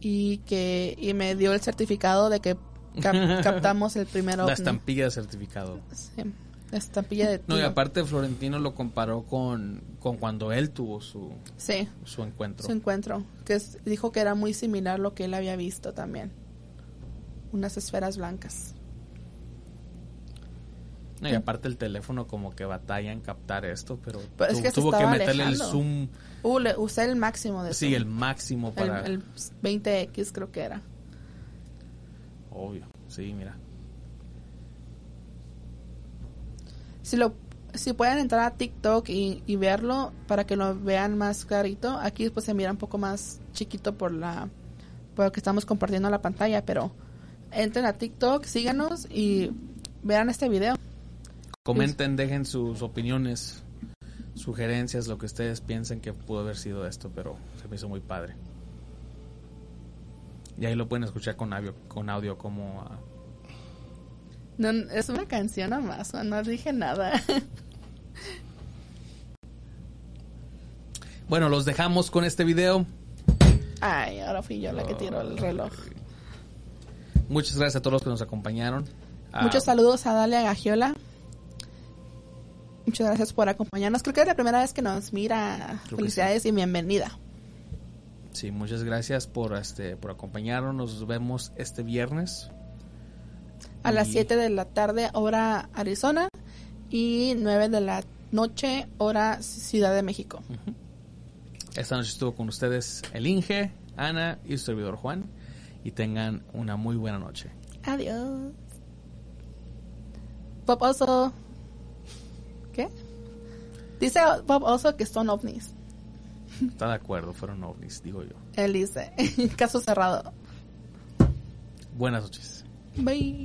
A: y que y me dio el certificado de que cap- captamos el primer
C: La estampilla de certificado.
A: Sí, la estampilla de
C: No, y aparte Florentino lo comparó con, con cuando él tuvo su,
A: Sí,
C: su encuentro.
A: su encuentro, que es- dijo que era muy similar a lo que él había visto también. Unas esferas blancas.
C: No, y aparte el teléfono como que batalla en captar esto, pero,
A: Pero es que
C: tuvo que meterle
A: alejando.
C: el zoom,
A: Uh, le usé el máximo de
C: sí,
A: zoom.
C: el máximo para...
A: el 20X creo que era.
C: Obvio, sí, mira.
A: Si lo si pueden entrar a TikTok y, y verlo para que lo vean más clarito, aquí pues se mira un poco más chiquito por la por lo que estamos compartiendo la pantalla, pero entren a TikTok, síganos y vean este video.
C: Comenten, dejen sus opiniones, sugerencias, lo que ustedes piensen que pudo haber sido esto, pero se me hizo muy padre. Y ahí lo pueden escuchar con audio, con audio como... ah,
A: No, es una canción nomás, no dije nada.
C: Bueno, los dejamos con este video.
A: Ay, ahora fui yo la que tiró el reloj.
C: Muchas gracias a todos los que nos acompañaron. Ah,
A: Muchos saludos a Dalia Gagiola. Muchas gracias por acompañarnos. Creo que es la primera vez que nos mira. Felicidades y bienvenida.
C: Sí, muchas gracias por este por acompañarnos. Nos vemos este viernes.
A: A las
C: Y-
A: 7 de la tarde, hora Arizona. Y 9 de la noche, hora Ciudad de México.
C: Esta noche estuvo con ustedes el Inge, Ana y su servidor Juan. Y tengan una muy buena noche.
A: Adiós. Bob Oso. ¿Qué? Dice Bob Oso que son ovnis.
C: Está de acuerdo, fueron ovnis, digo yo.
A: Él dice. Caso cerrado.
C: Buenas noches.
A: Bye.